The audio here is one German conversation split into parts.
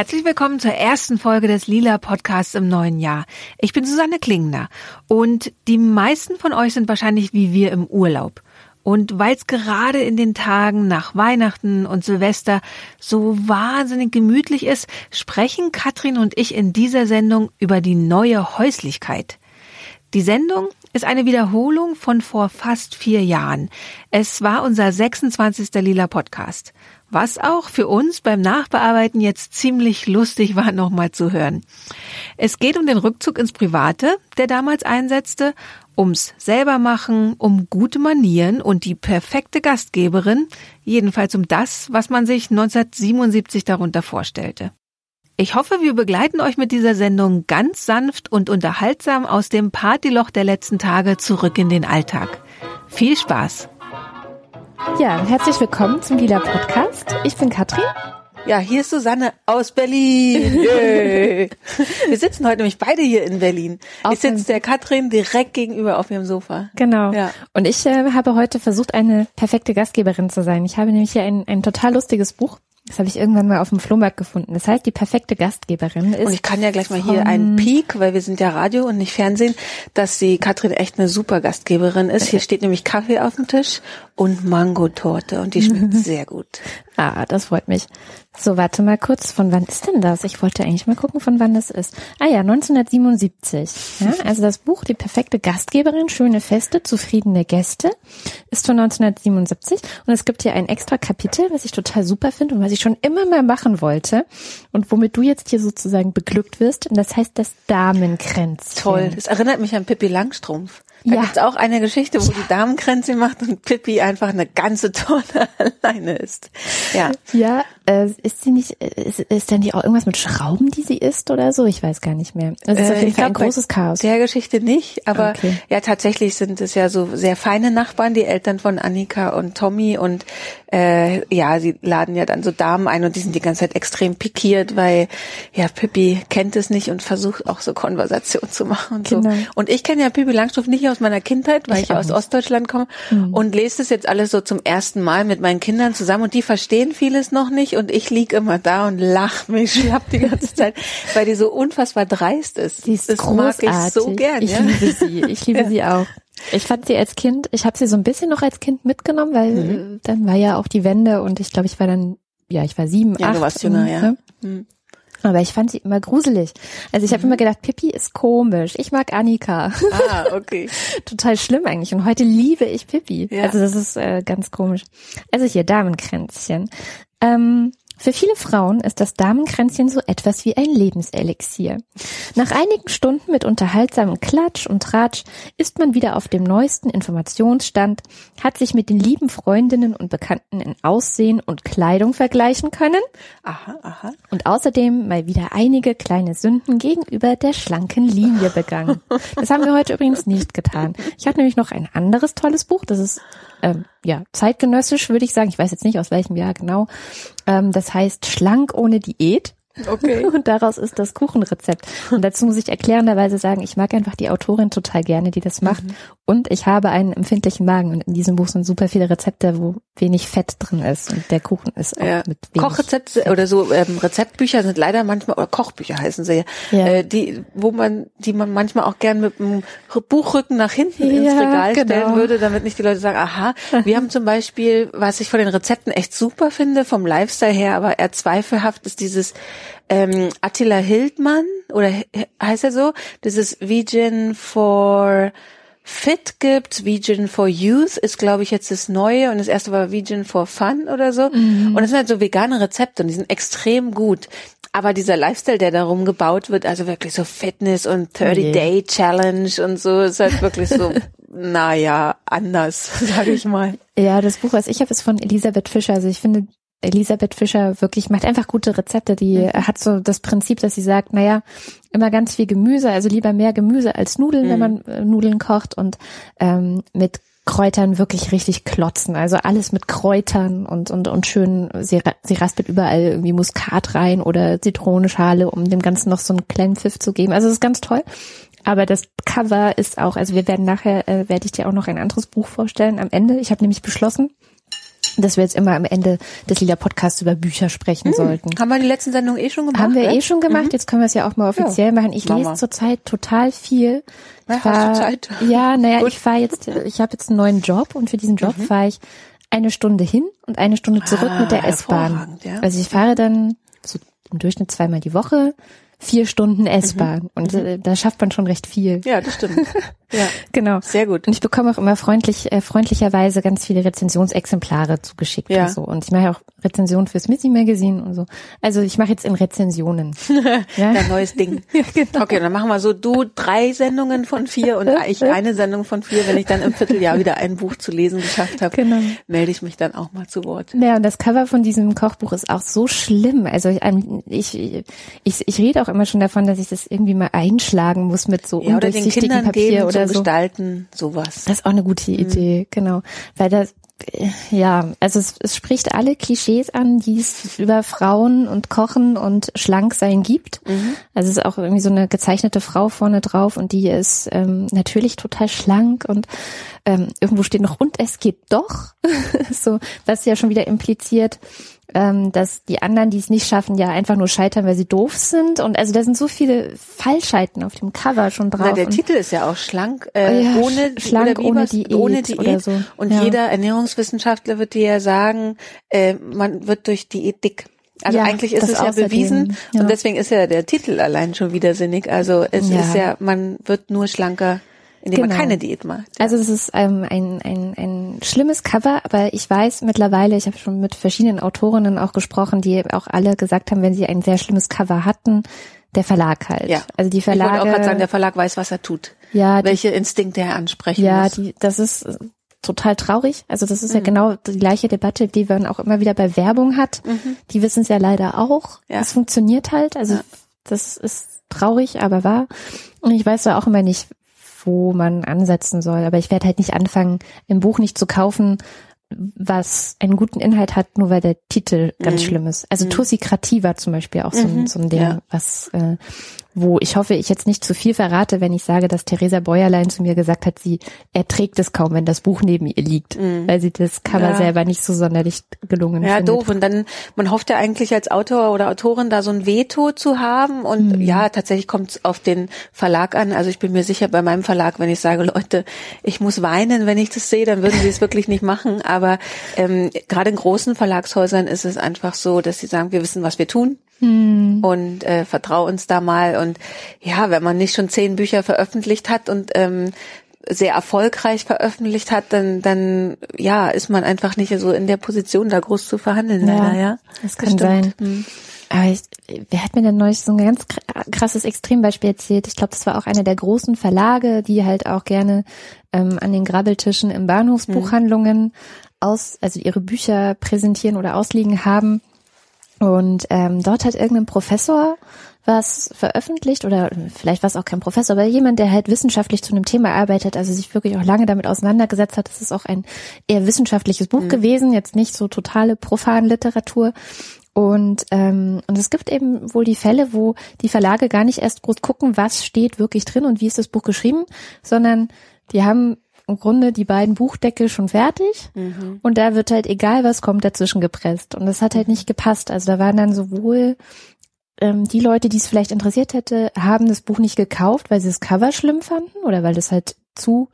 Herzlich willkommen zur ersten Folge des Lila Podcasts im neuen Jahr. Ich bin Susanne Klingner und die meisten von euch sind wahrscheinlich wie wir im Urlaub. Und weil es gerade in den Tagen nach Weihnachten und Silvester so wahnsinnig gemütlich ist, sprechen Katrin und ich in dieser Sendung über die neue Häuslichkeit. Die Sendung ist eine Wiederholung von vor fast vier Jahren. Es war unser 26. Lila Podcast was auch für uns beim Nachbearbeiten jetzt ziemlich lustig war, nochmal zu hören. Es geht um den Rückzug ins Private, der damals einsetzte, ums selbermachen, um gute Manieren und die perfekte Gastgeberin, jedenfalls um das, was man sich 1977 darunter vorstellte. Ich hoffe, wir begleiten euch mit dieser Sendung ganz sanft und unterhaltsam aus dem Partyloch der letzten Tage zurück in den Alltag. Viel Spaß! Ja, herzlich willkommen zum Lila Podcast. Ich bin Katrin. Ja, hier ist Susanne aus Berlin. Yay. Wir sitzen heute nämlich beide hier in Berlin. Auf ich sitze der Katrin direkt gegenüber auf ihrem Sofa. Genau. Ja. Und ich äh, habe heute versucht, eine perfekte Gastgeberin zu sein. Ich habe nämlich hier ein, ein total lustiges Buch das habe ich irgendwann mal auf dem Flohmarkt gefunden. Das heißt, die perfekte Gastgeberin ist. Und ich kann ja gleich mal hier einen Peak, weil wir sind ja Radio und nicht Fernsehen, dass die Katrin echt eine super Gastgeberin ist. Hier steht nämlich Kaffee auf dem Tisch und Mangotorte und die schmeckt sehr gut. Ah, das freut mich. So, warte mal kurz. Von wann ist denn das? Ich wollte eigentlich mal gucken, von wann das ist. Ah ja, 1977. Ja, also das Buch Die perfekte Gastgeberin, schöne Feste, zufriedene Gäste ist von 1977 und es gibt hier ein extra Kapitel, was ich total super finde und was ich schon immer mal machen wollte und womit du jetzt hier sozusagen beglückt wirst. Und das heißt das Damenkränzchen. Toll. Das erinnert mich an Pippi Langstrumpf. Da ja. gibt's auch eine Geschichte, wo ja. die Damenkränze macht und Pippi einfach eine ganze Tonne alleine ist. Ja. Ja, äh, ist sie nicht, ist, ist denn die auch irgendwas mit Schrauben, die sie isst oder so? Ich weiß gar nicht mehr. Das ist äh, auf jeden Fall ein großes Chaos. Der Geschichte nicht, aber okay. ja, tatsächlich sind es ja so sehr feine Nachbarn, die Eltern von Annika und Tommy und äh, ja, sie laden ja dann so Damen ein und die sind die ganze Zeit extrem pikiert, weil ja, Pippi kennt es nicht und versucht auch so Konversation zu machen und genau. so. Und ich kenne ja Pippi Langstrumpf nicht aus meiner Kindheit, weil ich, ich aus nicht. Ostdeutschland komme mhm. und lese das jetzt alles so zum ersten Mal mit meinen Kindern zusammen und die verstehen vieles noch nicht und ich lieg immer da und lach mich schlapp die ganze Zeit, weil die so unfassbar dreist ist. Die ist das großartig. mag ich so gern. Ich ja? liebe sie. Ich liebe ja. sie auch. Ich fand sie als Kind, ich habe sie so ein bisschen noch als Kind mitgenommen, weil mhm. dann war ja auch die Wende und ich glaube, ich war dann, ja, ich war sieben, ja, acht. Du warst jünger, ja. Ne? Mhm. Aber ich fand sie immer gruselig. Also ich habe mhm. immer gedacht, Pippi ist komisch. Ich mag Annika. Ah, okay. Total schlimm eigentlich. Und heute liebe ich Pippi. Ja. Also das ist äh, ganz komisch. Also hier Damenkränzchen. Ähm, für viele Frauen ist das Damenkränzchen so etwas wie ein Lebenselixier. Nach einigen Stunden mit unterhaltsamem Klatsch und Tratsch ist man wieder auf dem neuesten Informationsstand, hat sich mit den lieben Freundinnen und Bekannten in Aussehen und Kleidung vergleichen können. Aha, aha. Und außerdem mal wieder einige kleine Sünden gegenüber der schlanken Linie begangen. Das haben wir heute übrigens nicht getan. Ich habe nämlich noch ein anderes tolles Buch, das ist ähm, ja, zeitgenössisch würde ich sagen. Ich weiß jetzt nicht aus welchem Jahr genau. Ähm, das heißt Schlank ohne Diät. Okay. Und daraus ist das Kuchenrezept. Und dazu muss ich erklärenderweise sagen, ich mag einfach die Autorin total gerne, die das macht. Mhm. Und ich habe einen empfindlichen Magen. Und in diesem Buch sind super viele Rezepte, wo wenig Fett drin ist. Und der Kuchen ist auch ja. mit wenig Kochrezepte Fett. oder so ähm, Rezeptbücher sind leider manchmal, oder Kochbücher heißen sie ja, äh, die, wo man, die man manchmal auch gern mit dem Buchrücken nach hinten ja, ins Regal genau. stellen würde, damit nicht die Leute sagen, aha, wir haben zum Beispiel, was ich von den Rezepten echt super finde, vom Lifestyle her, aber eher zweifelhaft ist dieses ähm, Attila Hildmann oder heißt er so? Das ist Vegan for Fit gibt, Vegan for Youth ist, glaube ich, jetzt das Neue und das erste war Vegan for Fun oder so. Mhm. Und das sind halt so vegane Rezepte und die sind extrem gut. Aber dieser Lifestyle, der darum gebaut wird, also wirklich so Fitness und 30-Day-Challenge und so, ist halt wirklich so, naja, anders, sage ich mal. Ja, das Buch, was ich habe, ist von Elisabeth Fischer. Also ich finde, Elisabeth Fischer wirklich macht einfach gute Rezepte. Die mhm. hat so das Prinzip, dass sie sagt, naja, immer ganz viel Gemüse, also lieber mehr Gemüse als Nudeln, mhm. wenn man äh, Nudeln kocht und ähm, mit Kräutern wirklich richtig klotzen. Also alles mit Kräutern und, und, und schön, sie, sie raspelt überall irgendwie Muskat rein oder Zitronenschale, um dem Ganzen noch so einen kleinen Pfiff zu geben. Also es ist ganz toll. Aber das Cover ist auch, also wir werden nachher, äh, werde ich dir auch noch ein anderes Buch vorstellen am Ende. Ich habe nämlich beschlossen, dass wir jetzt immer am Ende des Lila Podcasts über Bücher sprechen hm. sollten. Haben wir die letzten Sendung eh schon gemacht? Haben wir eh schon gemacht. Mhm. Jetzt können wir es ja auch mal offiziell ja. machen. Ich lese zurzeit total viel. Ja, fahr, hast du Zeit? Ja, naja, ich fahre jetzt, ich habe jetzt einen neuen Job und für diesen Job mhm. fahre ich eine Stunde hin und eine Stunde zurück ah, mit der S-Bahn. Ja. Also ich fahre dann so im Durchschnitt zweimal die Woche vier Stunden S-Bahn. Mhm. Und äh, da schafft man schon recht viel. Ja, das stimmt. Ja, genau. Sehr gut. Und ich bekomme auch immer freundlich, äh, freundlicherweise ganz viele Rezensionsexemplare zugeschickt ja. und so. Und ich mache auch Rezensionen fürs Missy Magazine und so. Also ich mache jetzt in Rezensionen. ja? Dein neues Ding. ja, genau. Okay, dann machen wir so du drei Sendungen von vier und ich eine Sendung von vier. Wenn ich dann im Vierteljahr wieder ein Buch zu lesen geschafft habe, genau. melde ich mich dann auch mal zu Wort. Ja, und das Cover von diesem Kochbuch ist auch so schlimm. Also ich, ich, ich, ich rede auch immer schon davon, dass ich das irgendwie mal einschlagen muss mit so ja, undurchsichtigem Papier oder so. Gestalten, sowas. Das ist auch eine gute Idee, mhm. genau. Weil das, ja, also es, es spricht alle Klischees an, die es über Frauen und Kochen und Schlanksein gibt. Mhm. Also es ist auch irgendwie so eine gezeichnete Frau vorne drauf und die ist ähm, natürlich total schlank und ähm, irgendwo steht noch und es geht doch, so was ja schon wieder impliziert, ähm, dass die anderen, die es nicht schaffen, ja einfach nur scheitern, weil sie doof sind. Und also da sind so viele Falschheiten auf dem Cover schon drauf. Na, der Titel ist ja auch schlank, äh, ja, ohne, schlank ohne Diät, ohne Diät. Oder so. Und ja. jeder Ernährungswissenschaftler wird dir ja sagen, äh, man wird durch Diät dick. Also ja, eigentlich ist es ja bewiesen ja. und deswegen ist ja der Titel allein schon widersinnig. Also es ist ja, man wird nur schlanker indem genau. man keine Diät macht. Ja. Also es ist ähm, ein, ein, ein schlimmes Cover, aber ich weiß mittlerweile, ich habe schon mit verschiedenen Autorinnen auch gesprochen, die auch alle gesagt haben, wenn sie ein sehr schlimmes Cover hatten, der Verlag halt. Ja. Also die Verlage. Ich wollte auch gerade sagen, der Verlag weiß, was er tut. Ja. Welche die, Instinkte er ansprechen ja, muss. Ja, die, das ist total traurig. Also das ist mhm. ja genau die gleiche Debatte, die man auch immer wieder bei Werbung hat. Mhm. Die wissen es ja leider auch. Ja. Es funktioniert halt. Also ja. das ist traurig, aber wahr. Und ich weiß da auch immer nicht, wo man ansetzen soll. Aber ich werde halt nicht anfangen, im Buch nicht zu kaufen, was einen guten Inhalt hat, nur weil der Titel ganz mhm. schlimm ist. Also mhm. Tussikratie war zum Beispiel auch so, mhm. so ein Ding, ja. was äh, wo ich hoffe, ich jetzt nicht zu viel verrate, wenn ich sage, dass Theresa Bäuerlein zu mir gesagt hat, sie erträgt es kaum, wenn das Buch neben ihr liegt, mhm. weil sie das Cover ja. selber nicht so sonderlich gelungen ja, findet. Ja, doof. Und dann, man hofft ja eigentlich als Autor oder Autorin da so ein Veto zu haben. Und mhm. ja, tatsächlich kommt es auf den Verlag an. Also ich bin mir sicher, bei meinem Verlag, wenn ich sage, Leute, ich muss weinen, wenn ich das sehe, dann würden sie es wirklich nicht machen. Aber ähm, gerade in großen Verlagshäusern ist es einfach so, dass sie sagen, wir wissen, was wir tun hm. und äh, vertrau uns da mal. Und ja, wenn man nicht schon zehn Bücher veröffentlicht hat und ähm, sehr erfolgreich veröffentlicht hat, dann, dann ja, ist man einfach nicht so in der Position, da groß zu verhandeln. Ja, leider, ja? das kann das sein. Hm. Aber ich, wer hat mir denn neulich so ein ganz krasses Extrembeispiel erzählt? Ich glaube, das war auch einer der großen Verlage, die halt auch gerne ähm, an den Grabbeltischen im Bahnhofsbuchhandlungen hm. aus, also ihre Bücher präsentieren oder ausliegen haben. Und ähm, dort hat irgendein Professor was veröffentlicht oder vielleicht war es auch kein Professor, aber jemand, der halt wissenschaftlich zu einem Thema arbeitet, also sich wirklich auch lange damit auseinandergesetzt hat. Das ist auch ein eher wissenschaftliches Buch mhm. gewesen, jetzt nicht so totale profan Literatur. Und, ähm, und es gibt eben wohl die Fälle, wo die Verlage gar nicht erst groß gucken, was steht wirklich drin und wie ist das Buch geschrieben, sondern die haben im Grunde die beiden Buchdeckel schon fertig mhm. und da wird halt egal was kommt dazwischen gepresst und das hat halt nicht gepasst. Also da waren dann sowohl ähm, die Leute, die es vielleicht interessiert hätte, haben das Buch nicht gekauft, weil sie das Cover schlimm fanden oder weil das halt zu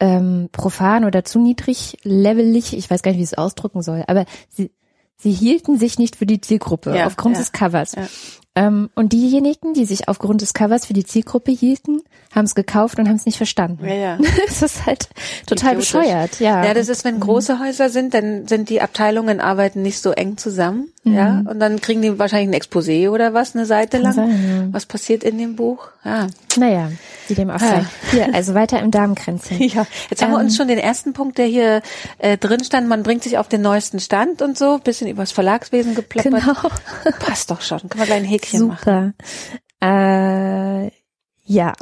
ähm, profan oder zu niedrig levelig, ich weiß gar nicht, wie ich es ausdrücken soll, aber sie, sie hielten sich nicht für die Zielgruppe ja, aufgrund ja, des Covers. Ja. Ähm, und diejenigen, die sich aufgrund des Covers für die Zielgruppe hielten, haben es gekauft und haben es nicht verstanden. Ja, ja. das ist halt total Idiotisch. bescheuert. Ja. ja, das ist, wenn große Häuser sind, dann sind die Abteilungen arbeiten nicht so eng zusammen. Mhm. Ja, und dann kriegen die wahrscheinlich ein Exposé oder was, eine Seite Kann lang. Sein, ja. Was passiert in dem Buch? Ja. Naja, wie dem auch sei. Ja. Hier, also weiter im Darmkränzchen. Ja, jetzt ähm, haben wir uns ähm, schon den ersten Punkt, der hier äh, drin stand, man bringt sich auf den neuesten Stand und so, bisschen übers Verlagswesen gepläppert. Genau. Passt doch schon. Können wir gleich ein Häkchen Super. machen. Äh, ja,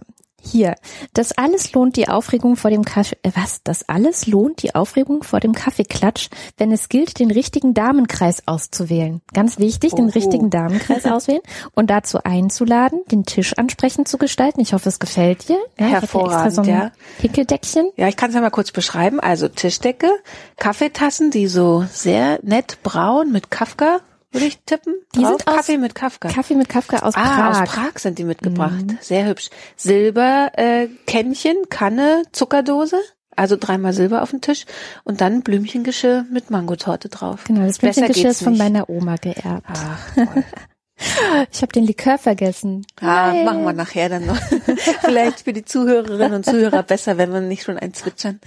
Hier, das alles lohnt die Aufregung vor dem Kaffee, äh, was? Das alles lohnt die Aufregung vor dem Kaffeeklatsch, wenn es gilt, den richtigen Damenkreis auszuwählen. Ganz wichtig, den richtigen Damenkreis auswählen und dazu einzuladen, den Tisch ansprechend zu gestalten. Ich hoffe, es gefällt dir. Ja, Hervorragend, so ja. Hickeldeckchen. Ja, ich kann es ja mal kurz beschreiben. Also Tischdecke, Kaffeetassen, die so sehr nett braun mit Kafka würde ich tippen. Die drauf? sind aus Kaffee mit Kafka. Kaffee mit Kafka aus ah, Prag. aus Prag sind die mitgebracht. Mhm. Sehr hübsch. Silber äh, Kännchen, Kanne, Zuckerdose. Also dreimal Silber auf dem Tisch und dann Blümchengeschirr mit Mangotorte drauf. Genau, das Blümchengeschirr ist von meiner Oma geerbt. Ach, toll. Ich habe den Likör vergessen. Ah, machen wir nachher dann noch. Vielleicht für die Zuhörerinnen und Zuhörer besser, wenn wir nicht schon ein zwitschern.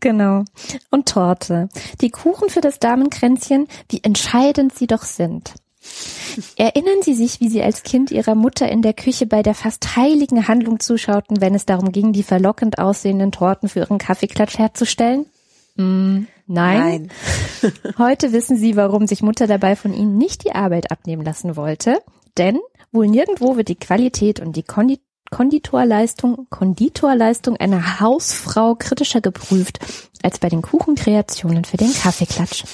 Genau. Und Torte. Die Kuchen für das Damenkränzchen, wie entscheidend sie doch sind. Erinnern Sie sich, wie Sie als Kind Ihrer Mutter in der Küche bei der fast heiligen Handlung zuschauten, wenn es darum ging, die verlockend aussehenden Torten für Ihren Kaffeeklatsch herzustellen? Mm, nein. nein. Heute wissen Sie, warum sich Mutter dabei von Ihnen nicht die Arbeit abnehmen lassen wollte. Denn wohl nirgendwo wird die Qualität und die Kondi Konditorleistung, Konditorleistung einer Hausfrau kritischer geprüft als bei den Kuchenkreationen für den Kaffeeklatsch.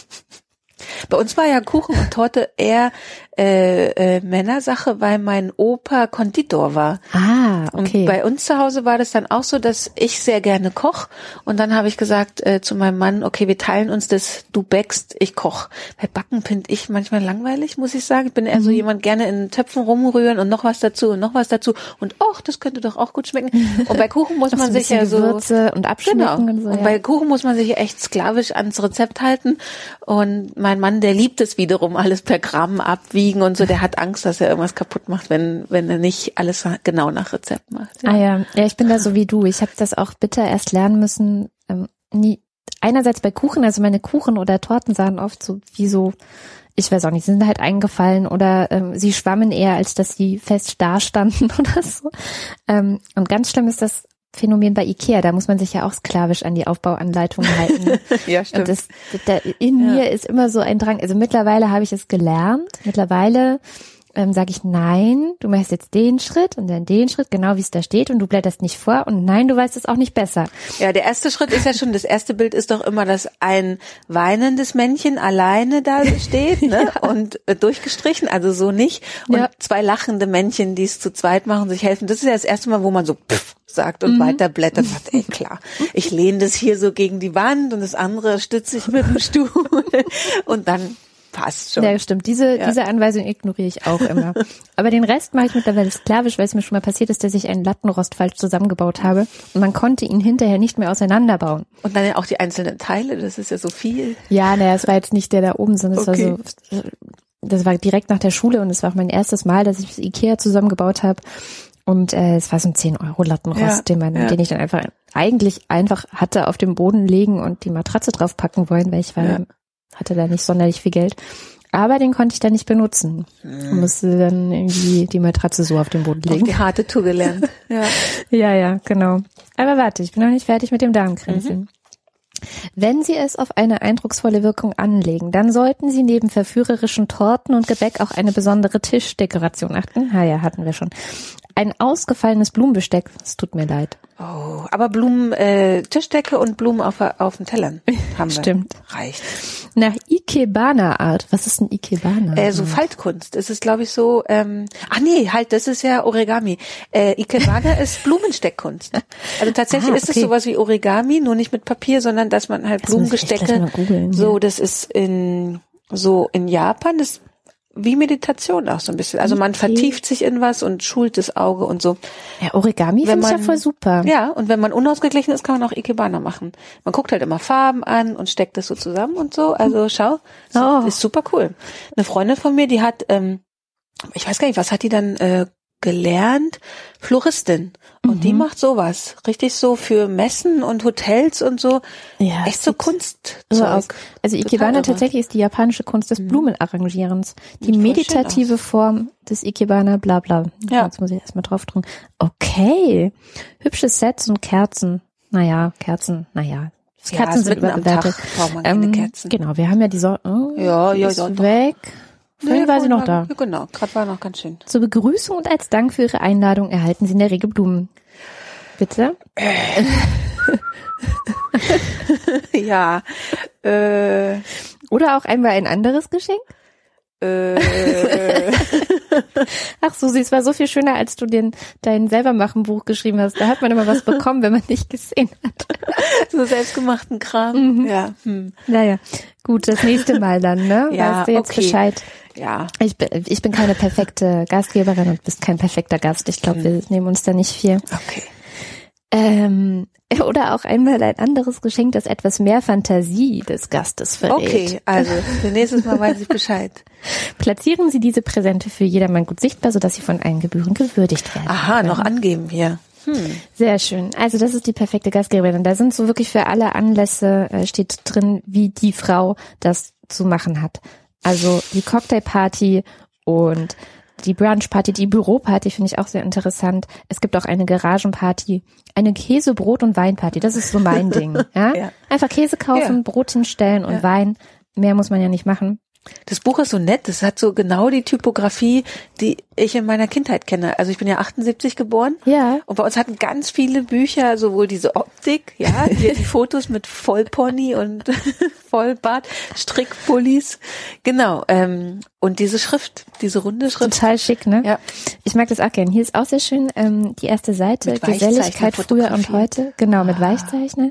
Bei uns war ja Kuchen und Torte eher äh, äh, Männersache, weil mein Opa Konditor war. Ah, okay. Und bei uns zu Hause war das dann auch so, dass ich sehr gerne koch und dann habe ich gesagt äh, zu meinem Mann, okay, wir teilen uns das, du backst, ich koch. Bei Backen finde ich manchmal langweilig, muss ich sagen. Ich bin eher so mhm. jemand gerne in Töpfen rumrühren und noch was dazu und noch was dazu und ach, das könnte doch auch gut schmecken. Und bei Kuchen muss man sich ja so Würze und abschmecken genau. und so. Und ja. bei Kuchen muss man sich ja echt sklavisch ans Rezept halten und mein Mann, der liebt es wiederum alles per Gramm abwiegen wiegen und so, der hat Angst, dass er irgendwas kaputt macht, wenn, wenn er nicht alles genau nach Rezept macht. Ja. Ah ja, ja, ich bin da so wie du. Ich habe das auch bitter erst lernen müssen. Ähm, nie, einerseits bei Kuchen, also meine Kuchen oder Torten sahen oft so wie so, ich weiß auch nicht, sind halt eingefallen oder ähm, sie schwammen eher, als dass sie fest dastanden oder so. Ähm, und ganz schlimm ist das Phänomen bei Ikea, da muss man sich ja auch sklavisch an die Aufbauanleitungen halten. ja, stimmt. Und das, da, in ja. mir ist immer so ein Drang. Also mittlerweile habe ich es gelernt. Mittlerweile ähm, sage ich nein, du machst jetzt den Schritt und dann den Schritt, genau wie es da steht und du blätterst nicht vor und nein, du weißt es auch nicht besser. Ja, der erste Schritt ist ja schon, das erste Bild ist doch immer, dass ein weinendes Männchen alleine da steht ne? ja. und äh, durchgestrichen, also so nicht. Und ja. zwei lachende Männchen, die es zu zweit machen, sich helfen. Das ist ja das erste Mal, wo man so pff, sagt und mhm. weiter blättert, sagt, ey klar, ich lehne das hier so gegen die Wand und das andere stütze ich mit dem Stuhl und dann passt schon. Ja, stimmt. Diese, ja. diese Anweisung ignoriere ich auch immer. Aber den Rest mache ich mittlerweile sklavisch, weil es mir schon mal passiert ist, dass ich einen Lattenrost falsch zusammengebaut habe und man konnte ihn hinterher nicht mehr auseinanderbauen. Und dann ja auch die einzelnen Teile, das ist ja so viel. Ja, naja, es war jetzt nicht der da oben, sondern es okay. war so, das war direkt nach der Schule und es war auch mein erstes Mal, dass ich das Ikea zusammengebaut habe. Und äh, es war so ein 10 Euro Lattenrost, ja, den, man, ja. den ich dann einfach eigentlich einfach hatte auf dem Boden legen und die Matratze draufpacken wollen, weil ich war, ja. Hatte da nicht sonderlich viel Geld. Aber den konnte ich dann nicht benutzen. Mhm. Musste dann irgendwie die Matratze so auf den Boden legen. Auf die harte Tour gelernt. ja. ja, ja, genau. Aber warte, ich bin noch nicht fertig mit dem Darmkränzchen. Mhm. Wenn Sie es auf eine eindrucksvolle Wirkung anlegen, dann sollten Sie neben verführerischen Torten und Gebäck auch eine besondere Tischdekoration achten. Ha ja, hatten wir schon. Ein ausgefallenes Blumenbesteck, es tut mir leid. Oh, aber Blumen, äh, Tischdecke und Blumen auf, auf den Tellern haben wir. Stimmt. Reicht. Nach Ikebana-Art. Was ist denn Ikebana? Äh, so Faltkunst. Es ist, glaube ich, so, ähm, ach nee, halt, das ist ja Origami. Äh, Ikebana ist Blumensteckkunst. Also tatsächlich ah, okay. ist es sowas wie Origami, nur nicht mit Papier, sondern dass man halt das Blumengestecke, so, das ist in, so in Japan, das wie Meditation auch so ein bisschen. Also man okay. vertieft sich in was und schult das Auge und so. Ja, Origami finde ich ja voll super. Ja, und wenn man unausgeglichen ist, kann man auch Ikebana machen. Man guckt halt immer Farben an und steckt das so zusammen und so. Also schau, oh. ist super cool. Eine Freundin von mir, die hat, ähm, ich weiß gar nicht, was hat die dann äh, gelernt? Floristin. Und mhm. die macht sowas. Richtig so für Messen und Hotels und so. Ja, Echt so Kunst. So aus. Also Ikebana tatsächlich ist die japanische Kunst des mhm. Blumenarrangierens. Die meditative Form des Ikebana, bla bla. Ja. Jetzt muss ich erstmal drauf drücken. Okay. Hübsche Sets und Kerzen. Naja, Kerzen, naja. Kerzen ja, sind überbewertet. Ähm, Kerzen. Genau, wir haben ja die Sonne. Oh, ja, ja, ja, weg. Doch. Vorhin war sie noch da. Ja, genau, gerade war noch ganz schön. Zur Begrüßung und als Dank für Ihre Einladung erhalten Sie in der Regel Blumen. Bitte? ja. Äh, Oder auch einmal ein anderes Geschenk? Äh. Ach Susi, es war so viel schöner, als du den dein selbermachen Buch geschrieben hast. Da hat man immer was bekommen, wenn man nicht gesehen hat. so selbstgemachten Kram. Mhm. Ja. Hm. Naja, gut, das nächste Mal dann, ne? Ja, weißt du jetzt okay. Bescheid? Ja. Ich bin, ich bin keine perfekte Gastgeberin und bist kein perfekter Gast. Ich glaube, wir nehmen uns da nicht viel. Okay. Ähm, oder auch einmal ein anderes Geschenk, das etwas mehr Fantasie des Gastes verrät. Okay, also für nächstes Mal weiß ich Bescheid. Platzieren Sie diese Präsente für jedermann gut sichtbar, sodass sie von allen Gebühren gewürdigt werden. Aha, noch angeben hier. Hm. Sehr schön. Also das ist die perfekte Gastgeberin. Da sind so wirklich für alle Anlässe äh, steht drin, wie die Frau das zu machen hat. Also die Cocktailparty und die Brunchparty, die Büroparty finde ich auch sehr interessant. Es gibt auch eine Garagenparty, eine Käse, Brot und Weinparty. Das ist so mein Ding. Ja? Ja. Einfach Käse kaufen, Ja. Brot hinstellen und Ja. Wein. Mehr muss man ja nicht machen. Das Buch ist so nett, das hat so genau die Typografie, die ich in meiner Kindheit kenne. Also ich bin ja 78 geboren. Ja. Und bei uns hatten ganz viele Bücher sowohl diese Optik, ja, hier die Fotos mit Vollpony und Vollbart, Strickpullis, genau, ähm, und diese Schrift, diese runde Schrift. Total schick, ne? Ja. Ich mag das auch gern. Hier ist auch sehr schön ähm, die erste Seite, Geselligkeit früher und heute. Genau, mit Weichzeichner.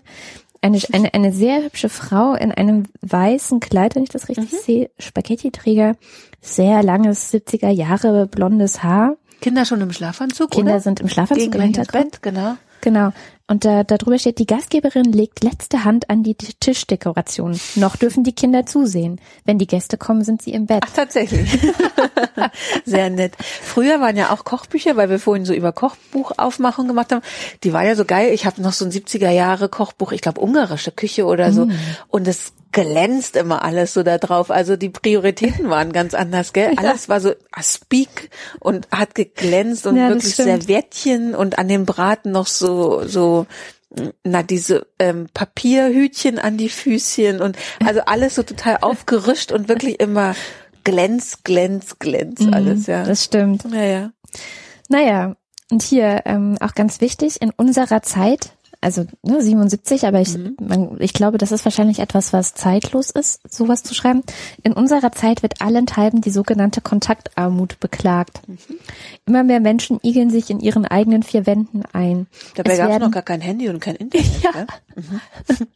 Eine, eine, eine sehr hübsche Frau in einem weißen Kleid, wenn ich das Mhm. richtig sehe, Spaghetti-Träger, sehr langes 70er Jahre blondes Haar. Kinder schon im Schlafanzug, Kinder oder? sind im Schlafanzug Gegen im Hintergrund. Bett, genau. Genau. Und da, da drüber steht, die Gastgeberin legt letzte Hand an die Tischdekoration. Noch dürfen die Kinder zusehen. Wenn die Gäste kommen, sind sie im Bett. Ach, tatsächlich. Sehr nett. Früher waren ja auch Kochbücher, weil wir vorhin so über Kochbuchaufmachung gemacht haben. Die war ja so geil. Ich habe noch so ein 70er Jahre Kochbuch, ich glaube ungarische Küche oder so. Und es glänzt immer alles so da drauf. Also die Prioritäten waren ganz anders, gell? Alles war so aspik und hat geglänzt und Ja, wirklich. Serviettchen und an dem Braten noch so so na diese ähm, Papierhütchen an die Füßchen und also alles so total aufgerischt und wirklich immer glänz, glänz, glänz alles, ja. Mhm, Das stimmt. ja, ja. Naja, und hier ähm, auch ganz wichtig, in unserer Zeit, also ne, 77, aber ich, man, ich glaube, das ist wahrscheinlich etwas, was zeitlos ist, sowas zu schreiben. In unserer Zeit wird allenthalben die sogenannte Kontaktarmut beklagt. Immer mehr Menschen igeln sich in ihren eigenen vier Wänden ein. Dabei gab es noch gar kein Handy und kein Internet. Ja. ne?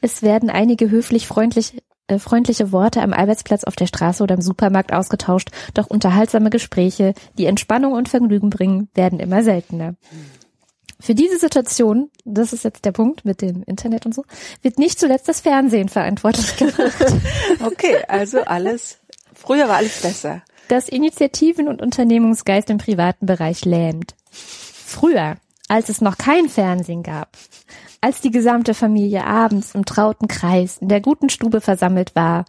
Es werden einige höflich freundlich äh, freundliche Worte am Arbeitsplatz, auf der Straße oder im Supermarkt ausgetauscht, doch unterhaltsame Gespräche, die Entspannung und Vergnügen bringen, werden immer seltener. Für diese Situation, das ist jetzt der Punkt mit dem Internet und so, wird nicht zuletzt das Fernsehen verantwortlich gemacht, Okay, also alles, früher war alles besser. das Initiativen- und Unternehmungsgeist im privaten Bereich lähmt. Früher, als es noch kein Fernsehen gab, als die gesamte Familie abends im trauten Kreis in der guten Stube versammelt war,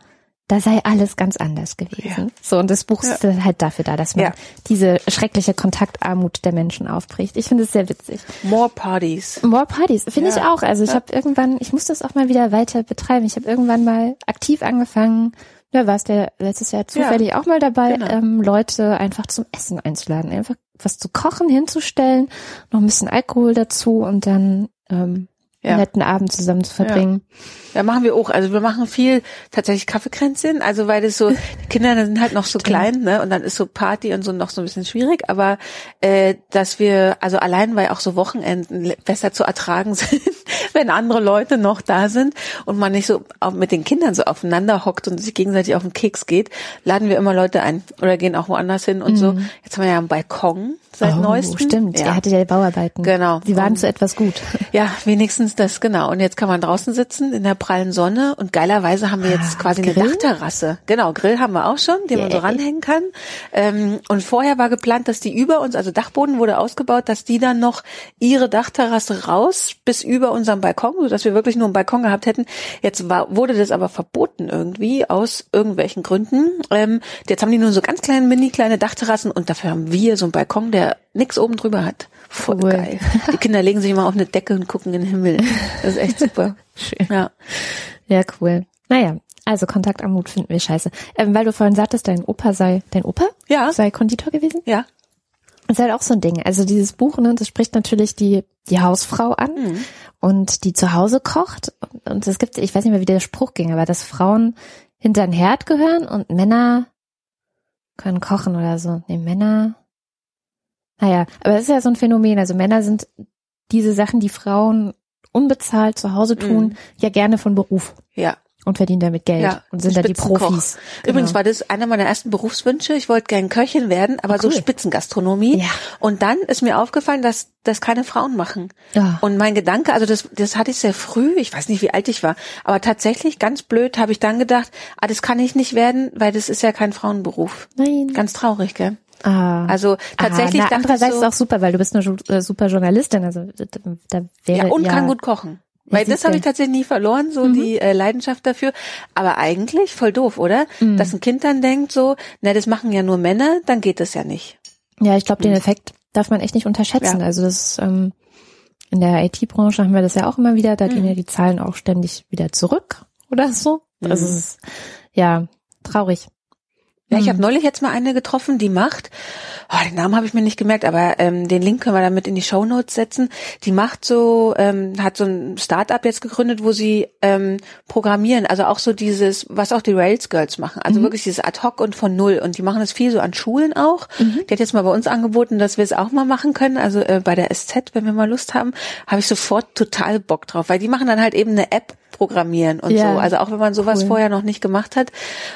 da sei alles ganz anders gewesen. Ja. So, und das Buch ist halt dafür da, dass man Ja. diese schreckliche Kontaktarmut der Menschen aufbricht. Ich finde es sehr witzig. More Parties. More Parties, finde Ja. ich auch. Also ich habe irgendwann, ich muss das auch mal wieder weiter betreiben. Ich habe irgendwann mal aktiv angefangen, da warst du letztes Jahr zufällig auch mal dabei, genau. ähm, Leute einfach zum Essen einzuladen. Einfach was zu kochen, hinzustellen, noch ein bisschen Alkohol dazu und dann ähm, Ja. einen netten Abend zusammen zu verbringen. Ja, machen wir auch. Also wir machen viel tatsächlich Kaffeekränzchen, also weil das so, die Kinder sind halt noch so klein, ne? Und dann ist so Party und so noch so ein bisschen schwierig, aber äh, dass wir, also allein weil auch so Wochenenden besser zu ertragen sind, wenn andere Leute noch da sind und man nicht so mit den Kindern so aufeinander hockt und sich gegenseitig auf den Keks geht, laden wir immer Leute ein oder gehen auch woanders hin und so. Jetzt haben wir ja einen Balkon seit oh, neuestem. stimmt. Ja. Er hatte ja Bauarbeiten. Genau. Sie waren Und- zu etwas gut. Ja, wenigstens das, genau. Und jetzt kann man draußen sitzen in der prallen Sonne und geilerweise haben wir jetzt quasi eine Ah, Grill? Dachterrasse. Genau, Grill haben wir auch schon, den man so ranhängen kann. Ähm, und vorher war geplant, dass die über uns, also Dachboden wurde ausgebaut, dass die dann noch ihre Dachterrasse raus bis über unseren Balkon, sodass wir wirklich nur einen Balkon gehabt hätten. Jetzt war, wurde das aber verboten irgendwie aus irgendwelchen Gründen. Ähm, jetzt haben die nur so ganz kleine, mini kleine Dachterrassen und dafür haben wir so einen Balkon, der nix oben drüber hat. Voll Cool. geil. Die Kinder legen sich immer auf eine Decke und gucken in den Himmel. Das ist echt super. Schön. Ja. Ja, cool. Naja, also Kontaktarmut finden wir scheiße. Ähm, weil du vorhin sagtest, dein Opa sei, dein Opa? Ja. Sei Konditor gewesen? Ja. Das ist halt auch so ein Ding. Also dieses Buch, ne, das spricht natürlich die, die Hausfrau an mhm. Und die zu Hause kocht. Und es gibt, ich weiß nicht mehr, wie der Spruch ging, aber dass Frauen hinter den Herd gehören und Männer können kochen oder so. Nee, Männer. Naja, aber das ist ja so ein Phänomen. Also Männer sind diese Sachen, die Frauen unbezahlt zu Hause tun, mhm. ja gerne von Beruf. Ja und verdienen damit Geld ja, und sind dann die Profis. Genau. Übrigens war das einer meiner ersten Berufswünsche. Ich wollte gern Köchin werden, aber oh, cool. so Spitzengastronomie. Ja. Und dann ist mir aufgefallen, dass das keine Frauen machen. Ja. Und mein Gedanke, also das, das hatte ich sehr früh, ich weiß nicht, wie alt ich war, aber tatsächlich ganz blöd habe ich dann gedacht, ah, das kann ich nicht werden, weil das ist ja kein Frauenberuf. Nein. Ganz traurig, gell? Ah. Also tatsächlich. Ah, na, andererseits so, ist auch super, weil du bist eine äh, super Journalistin, also da wäre ja und ja, kann gut kochen. Weil das habe ich tatsächlich nie verloren, so mhm. die äh, Leidenschaft dafür. Aber eigentlich voll doof, oder? Mhm. Dass ein Kind dann denkt so, na, das machen ja nur Männer, dann geht das ja nicht. Ja, ich glaube, den mhm. Effekt darf man echt nicht unterschätzen. Ja. Also das ähm, in der IT-Branche haben wir das ja auch immer wieder, da mhm. gehen ja die Zahlen auch ständig wieder zurück oder so. Also mhm. es ist ja traurig. Ja, ich habe mhm. neulich jetzt mal eine getroffen, die macht, oh, den Namen habe ich mir nicht gemerkt, aber ähm, den Link können wir damit in die Show Notes setzen. Die macht so, ähm, hat so ein Startup jetzt gegründet, wo sie ähm, programmieren, also auch so dieses, was auch die Rails Girls machen, also mhm. wirklich dieses Ad hoc und von null. Und die machen das viel so an Schulen auch. Mhm. Die hat jetzt mal bei uns angeboten, dass wir es auch mal machen können, also äh, bei der SZ, wenn wir mal Lust haben, habe ich sofort total Bock drauf, weil die machen dann halt eben eine App programmieren und ja. so. Also auch wenn man sowas cool. vorher noch nicht gemacht hat.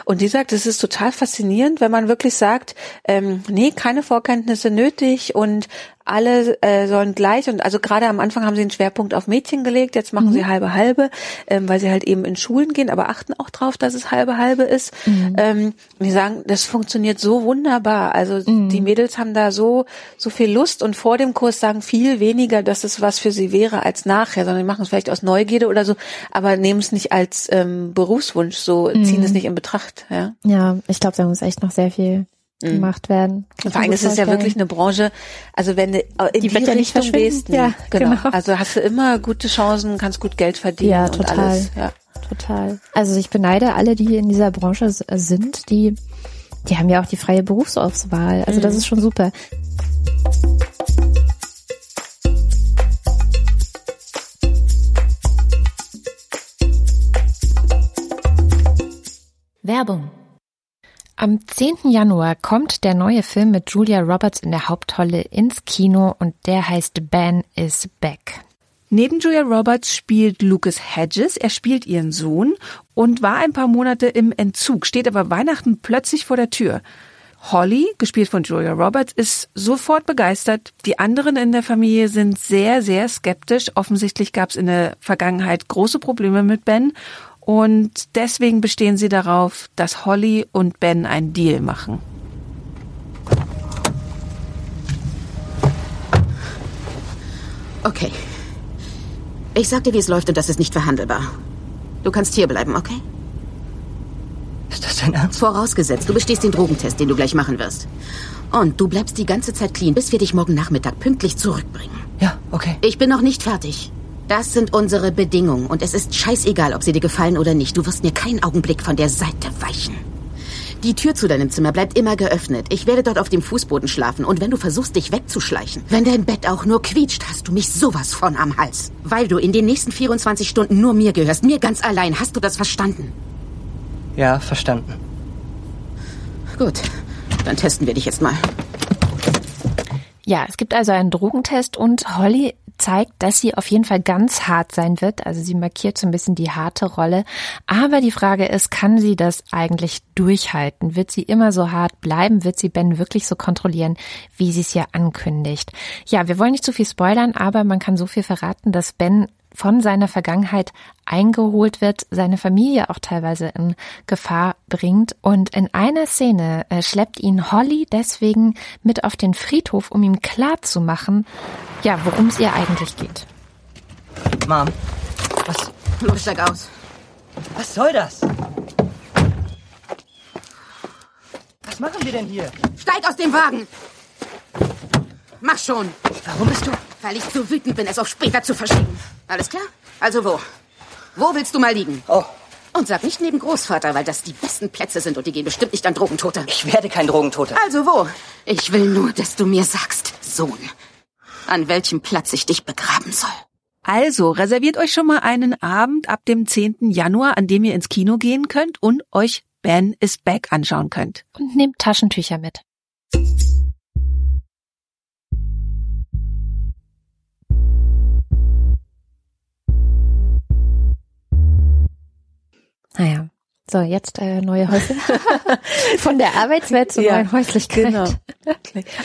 Und die sagt, es ist total faszinierend, wenn man wirklich sagt, ähm, nee, keine Vorkenntnisse nötig und alle äh, sollen gleich und also gerade am Anfang haben sie einen Schwerpunkt auf Mädchen gelegt, jetzt machen mhm. sie halbe halbe, ähm, weil sie halt eben in Schulen gehen, aber achten auch drauf, dass es halbe halbe ist. Mhm. Ähm, die sagen, das funktioniert so wunderbar. Also mhm. die Mädels haben da so so viel Lust und vor dem Kurs sagen viel weniger, dass es was für sie wäre als nachher, sondern die machen es vielleicht aus Neugierde oder so, aber nehmen es nicht als ähm, Berufswunsch, so ziehen es mhm. nicht in Betracht. Ja, ja ich glaube, da muss echt noch sehr viel. Gemacht werden. Vor allem ist es ja wirklich eine Branche, also wenn du in die, die Richtung gehst, ja, genau. genau. Also hast du immer gute Chancen, kannst gut Geld verdienen. Ja, total. Alles, ja. Total. Also ich beneide alle, die in dieser Branche sind, die, die haben ja auch die freie Berufsauswahl. Also mhm. das ist schon super. Werbung am 10. Januar kommt der neue Film mit Julia Roberts in der Hauptrolle ins Kino und der heißt Ben is Back. Neben Julia Roberts spielt Lucas Hedges. Er spielt ihren Sohn und war ein paar Monate im Entzug, steht aber Weihnachten plötzlich vor der Tür. Holly, gespielt von Julia Roberts, ist sofort begeistert. Die anderen in der Familie sind sehr, sehr skeptisch. Offensichtlich gab es in der Vergangenheit große Probleme mit Ben und deswegen bestehen sie darauf, dass Holly und Ben einen Deal machen. Okay. Ich sag dir, wie es läuft und das ist nicht verhandelbar. Du kannst hier bleiben, okay? Ist das dein Ernst? Vorausgesetzt, du bestehst den Drogentest, den du gleich machen wirst. Und du bleibst die ganze Zeit clean, bis wir dich morgen Nachmittag pünktlich zurückbringen. Ja, okay. Ich bin noch nicht fertig. Das sind unsere Bedingungen und es ist scheißegal, ob sie dir gefallen oder nicht. Du wirst mir keinen Augenblick von der Seite weichen. Die Tür zu deinem Zimmer bleibt immer geöffnet. Ich werde dort auf dem Fußboden schlafen und wenn du versuchst, dich wegzuschleichen, wenn dein Bett auch nur quietscht, hast du mich sowas von am Hals. Weil du in den nächsten 24 Stunden nur mir gehörst, mir ganz allein. Hast du das verstanden? Ja, verstanden. Gut, dann testen wir dich jetzt mal. Ja, es gibt also einen Drogentest und Holly zeigt, dass sie auf jeden Fall ganz hart sein wird. Also sie markiert so ein bisschen die harte Rolle. Aber die Frage ist, kann sie das eigentlich durchhalten? Wird sie immer so hart bleiben? Wird sie Ben wirklich so kontrollieren, wie sie es ja ankündigt? Ja, wir wollen nicht zu viel spoilern, aber man kann so viel verraten, dass Ben von seiner Vergangenheit eingeholt wird, seine Familie auch teilweise in Gefahr bringt. Und in einer Szene äh, schleppt ihn Holly deswegen mit auf den Friedhof, um ihm klarzumachen, ja, worum es ihr eigentlich geht. Mom, was? Los, steig aus. Was soll das? Was machen wir denn hier? Steig aus dem Wagen! Mach schon! Warum bist du? Weil ich zu wütend bin, es auf später zu verschieben. Alles klar? Also wo? Wo willst du mal liegen? Oh, Und sag nicht neben Großvater, weil das die besten Plätze sind und die gehen bestimmt nicht an Drogentote. Ich werde kein Drogentoter. Also wo? Ich will nur, dass du mir sagst, Sohn, an welchem Platz ich dich begraben soll. Also, reserviert euch schon mal einen Abend ab dem 10. Januar, an dem ihr ins Kino gehen könnt und euch Ben is Back anschauen könnt. Und nehmt Taschentücher mit. Naja, so, jetzt äh, neue Häusle. Von der Arbeitswelt zur ja, neuen Häuslichkeit. Genau.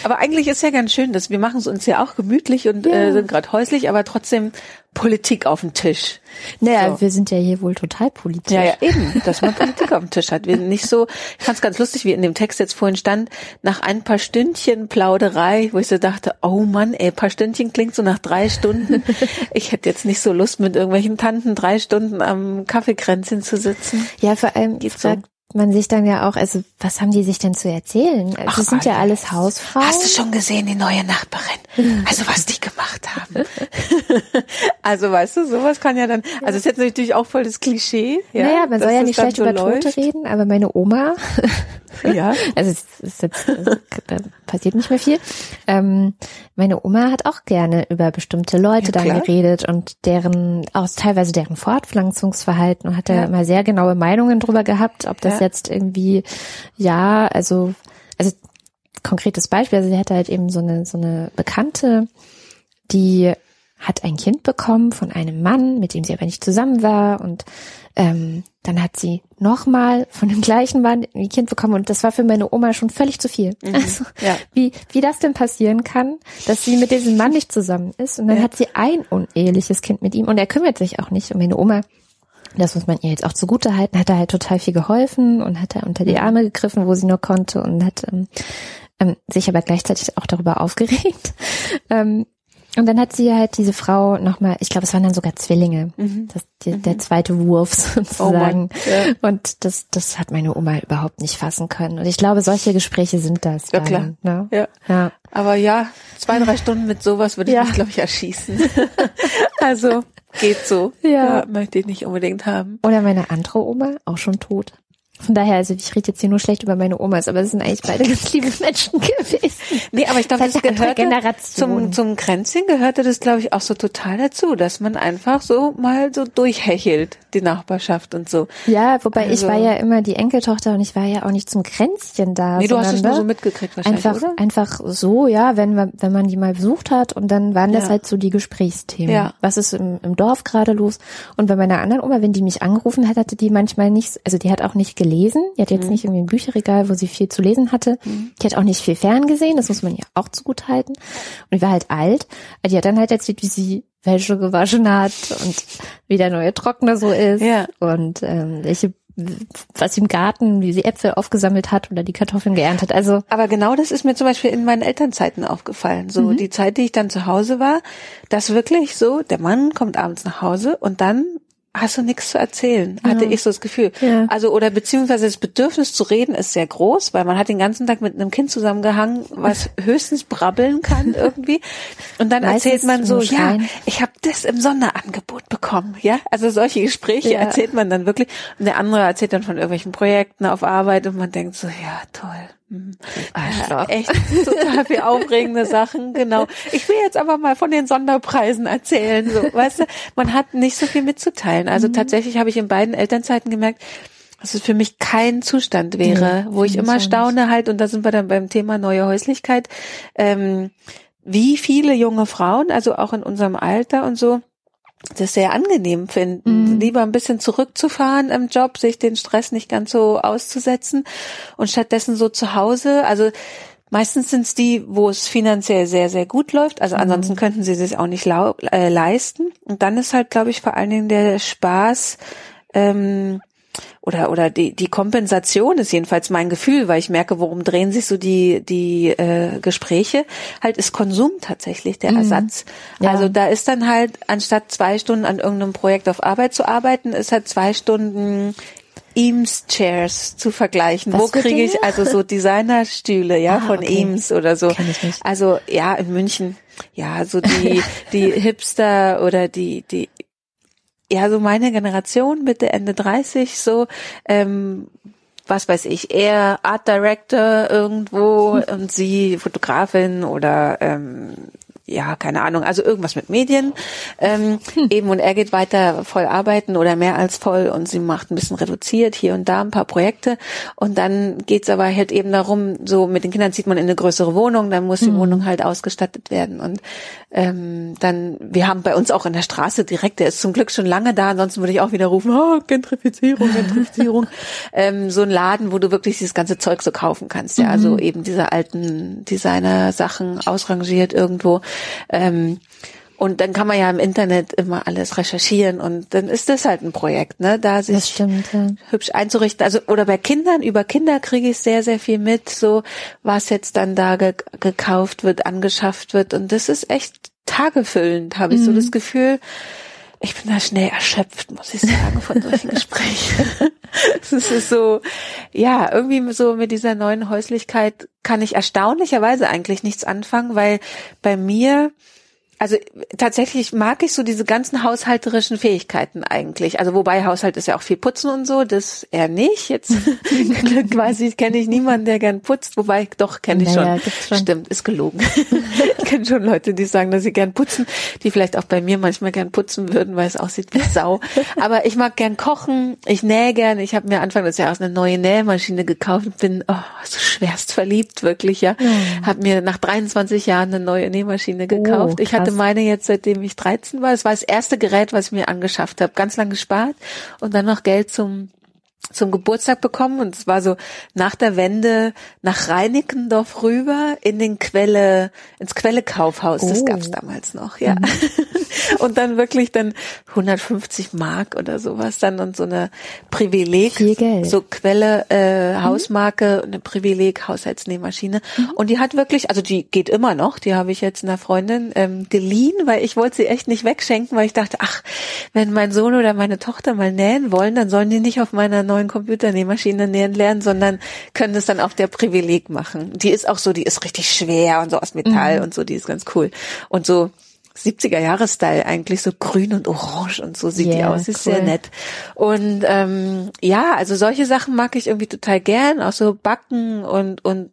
Aber eigentlich ist ja ganz schön, dass wir machen es uns ja auch gemütlich und ja. äh, sind gerade häuslich, aber trotzdem Politik auf dem Tisch. Naja, so. wir sind ja hier wohl total politisch. Ja, ja, eben, dass man Politik auf dem Tisch hat. Wir sind nicht so, ich fand es ganz lustig, wie in dem Text jetzt vorhin stand, nach ein paar Stündchen Plauderei, wo ich so dachte, oh Mann, ey, paar Stündchen klingt so nach drei Stunden. ich hätte jetzt nicht so Lust, mit irgendwelchen Tanten drei Stunden am Kaffeekränzchen zu sitzen. Ja, vor allem, Geht so man sich dann ja auch, also was haben die sich denn zu erzählen? Also, Ach, das sind alles. ja alles Hausfrauen. Hast du schon gesehen, die neue Nachbarin? Also was die gemacht haben. also weißt du, sowas kann ja dann, also ist jetzt natürlich auch voll das Klischee. Ja, naja, man soll ja nicht schlecht so über läuft. Tote reden, aber meine Oma, ja, also es ist jetzt, da passiert nicht mehr viel. Ähm, meine Oma hat auch gerne über bestimmte Leute ja, dann geredet und deren, auch teilweise deren Fortpflanzungsverhalten und hat da ja. immer sehr genaue Meinungen drüber gehabt, ob das ja. jetzt irgendwie, ja, also, also konkretes Beispiel, also sie hatte halt eben so eine, so eine Bekannte, die hat ein Kind bekommen von einem Mann, mit dem sie aber nicht zusammen war und ähm, dann hat sie nochmal von dem gleichen Mann ein Kind bekommen und das war für meine Oma schon völlig zu viel. Mhm, also, ja. wie, wie das denn passieren kann, dass sie mit diesem Mann nicht zusammen ist und dann ja. hat sie ein uneheliches Kind mit ihm und er kümmert sich auch nicht um meine Oma das muss man ihr jetzt auch zugute halten, hat er halt total viel geholfen und hat er unter die mhm. Arme gegriffen, wo sie nur konnte und hat ähm, ähm, sich aber gleichzeitig auch darüber aufgeregt. ähm, und dann hat sie halt diese Frau nochmal, ich glaube, es waren dann sogar Zwillinge, mhm. das, die, mhm. der zweite Wurf sozusagen. Oh ja. Und das, das hat meine Oma überhaupt nicht fassen können. Und ich glaube, solche Gespräche sind das. Ja, dann, klar. Ne? Ja. ja. Aber ja, zwei, drei Stunden mit sowas würde ich ja. mich, glaube ich, erschießen. also geht so. Ja. ja. Möchte ich nicht unbedingt haben. Oder meine andere Oma, auch schon tot. Von daher, also ich rede jetzt hier nur schlecht über meine Omas, aber es sind eigentlich beide ganz liebe Menschen gewesen. Nee, aber ich glaube, das, das gehörte zum, zum Kränzchen gehörte das, glaube ich, auch so total dazu, dass man einfach so mal so durchhechelt, die Nachbarschaft und so. Ja, wobei also, ich war ja immer die Enkeltochter und ich war ja auch nicht zum Kränzchen da. Nee, du hast es nur so mitgekriegt wahrscheinlich, einfach, oder? Einfach so, ja, wenn man, wenn man die mal besucht hat und dann waren das ja. halt so die Gesprächsthemen. Ja. Was ist im, im Dorf gerade los? Und bei meiner anderen Oma, wenn die mich angerufen hat, hatte die manchmal nichts, also die hat auch nicht gelesen. Die hat jetzt mhm. nicht irgendwie ein Bücherregal, wo sie viel zu lesen hatte. Mhm. Die hat auch nicht viel fern gesehen, das muss man ihr auch zugute halten. Und die war halt alt. Die hat dann halt erzählt, wie sie Wäsche gewaschen hat und wie der neue Trockner so ist ja. und ähm, welche was im Garten, wie sie Äpfel aufgesammelt hat oder die Kartoffeln geerntet. Also aber genau das ist mir zum Beispiel in meinen Elternzeiten aufgefallen. So mhm. die Zeit, die ich dann zu Hause war, dass wirklich so der Mann kommt abends nach Hause und dann hast du nichts zu erzählen, hatte ja. ich so das Gefühl. Ja. Also oder beziehungsweise das Bedürfnis zu reden ist sehr groß, weil man hat den ganzen Tag mit einem Kind zusammengehangen, was höchstens brabbeln kann irgendwie. Und dann Meistens erzählt man so, ja, ich habe das im Sonderangebot bekommen, ja. Also solche Gespräche ja. erzählt man dann wirklich. Und der andere erzählt dann von irgendwelchen Projekten auf Arbeit und man denkt so, ja toll. Ja, echt total viel aufregende Sachen, genau. Ich will jetzt aber mal von den Sonderpreisen erzählen, so, weißt du, man hat nicht so viel mitzuteilen. Also mhm. tatsächlich habe ich in beiden Elternzeiten gemerkt, dass es für mich kein Zustand wäre, mhm. wo ich immer staune halt, und da sind wir dann beim Thema neue Häuslichkeit, ähm, wie viele junge Frauen, also auch in unserem Alter und so, das sehr angenehm finden, mhm. lieber ein bisschen zurückzufahren im Job, sich den Stress nicht ganz so auszusetzen und stattdessen so zu Hause, also Meistens sind es die, wo es finanziell sehr, sehr gut läuft. Also mhm. ansonsten könnten sie sich auch nicht äh, leisten. Und dann ist halt, glaube ich, vor allen Dingen der Spaß, ähm, oder oder die die Kompensation ist jedenfalls mein Gefühl, weil ich merke, worum drehen sich so die die äh, Gespräche, halt ist Konsum tatsächlich der mhm. Ersatz. Ja. Also da ist dann halt anstatt zwei Stunden an irgendeinem Projekt auf Arbeit zu arbeiten, ist halt zwei Stunden Eames Chairs zu vergleichen. Was Wo kriege ich also so Designerstühle, ja, ah, von okay. Eames oder so. Also ja, in München. Ja, so die die Hipster oder die die ja, so meine Generation, Mitte, Ende 30, so, ähm, was weiß ich, er Art Director irgendwo und sie Fotografin oder ähm, ja, keine Ahnung, also irgendwas mit Medien. Ähm, hm. eben und er geht weiter voll arbeiten oder mehr als voll und sie macht ein bisschen reduziert hier und da ein paar Projekte. Und dann geht's aber halt eben darum, so mit den Kindern zieht man in eine größere Wohnung, dann muss die mhm. Wohnung halt ausgestattet werden. Und ähm, dann, wir haben bei uns auch in der Straße direkt, der ist zum Glück schon lange da, ansonsten würde ich auch wieder rufen, oh, Gentrifizierung, Gentrifizierung, ähm, so ein Laden, wo du wirklich dieses ganze Zeug so kaufen kannst, ja, also mhm. also eben diese alten Designer-Sachen ausrangiert irgendwo ähm, und dann kann man ja im Internet immer alles recherchieren und dann ist das halt ein Projekt, ne? Da sich stimmt, ja. hübsch einzurichten. Also oder bei Kindern, über Kinder kriege ich sehr, sehr viel mit, so was jetzt dann da ge gekauft wird, angeschafft wird. Und das ist echt tagefüllend, habe ich mhm. so das Gefühl. Ich bin da schnell erschöpft, muss ich sagen, von solchen Gesprächen. Es ist so, ja, irgendwie so mit dieser neuen Häuslichkeit kann ich erstaunlicherweise eigentlich nichts anfangen, weil bei mir also tatsächlich mag ich so diese ganzen haushalterischen Fähigkeiten eigentlich. Also wobei Haushalt ist ja auch viel Putzen und so, das eher nicht. Jetzt quasi kenne ich niemanden, der gern putzt, wobei doch kenne ich naja, schon. schon. Stimmt, ist gelogen. ich kenne schon Leute, die sagen, dass sie gern putzen, die vielleicht auch bei mir manchmal gern putzen würden, weil es aussieht wie Sau. Aber ich mag gern kochen, ich nähe gern. Ich habe mir Anfang des Jahres eine neue Nähmaschine gekauft und bin oh, so schwerst verliebt, wirklich ja. Mhm. Habe mir nach 23 Jahren eine neue Nähmaschine gekauft. Oh, ich hatte hatte meine jetzt, seitdem ich 13 war. Es war das erste Gerät, was ich mir angeschafft habe. Ganz lang gespart und dann noch Geld zum zum Geburtstag bekommen und es war so nach der Wende nach Reinickendorf rüber in den Quelle, ins Quelle-Kaufhaus. Oh. Das gab's damals noch, ja. Mhm. und dann wirklich dann 150 Mark oder sowas dann und so eine Privileg, so Quelle, äh, mhm. Hausmarke, eine Privileg Haushaltsnähmaschine. Mhm. Und die hat wirklich, also die geht immer noch, die habe ich jetzt einer Freundin ähm, geliehen, weil ich wollte sie echt nicht wegschenken, weil ich dachte, ach, wenn mein Sohn oder meine Tochter mal nähen wollen, dann sollen die nicht auf meiner neuen Computernähmaschine nähen lernen, sondern können es dann auf der Privileg machen. Die ist auch so, die ist richtig schwer und so aus Metall mhm. und so, die ist ganz cool. Und so 70er Jahre Style eigentlich so grün und orange und so sieht yeah, die aus, ist cool. sehr nett. Und ähm, ja, also solche Sachen mag ich irgendwie total gern, auch so Backen und und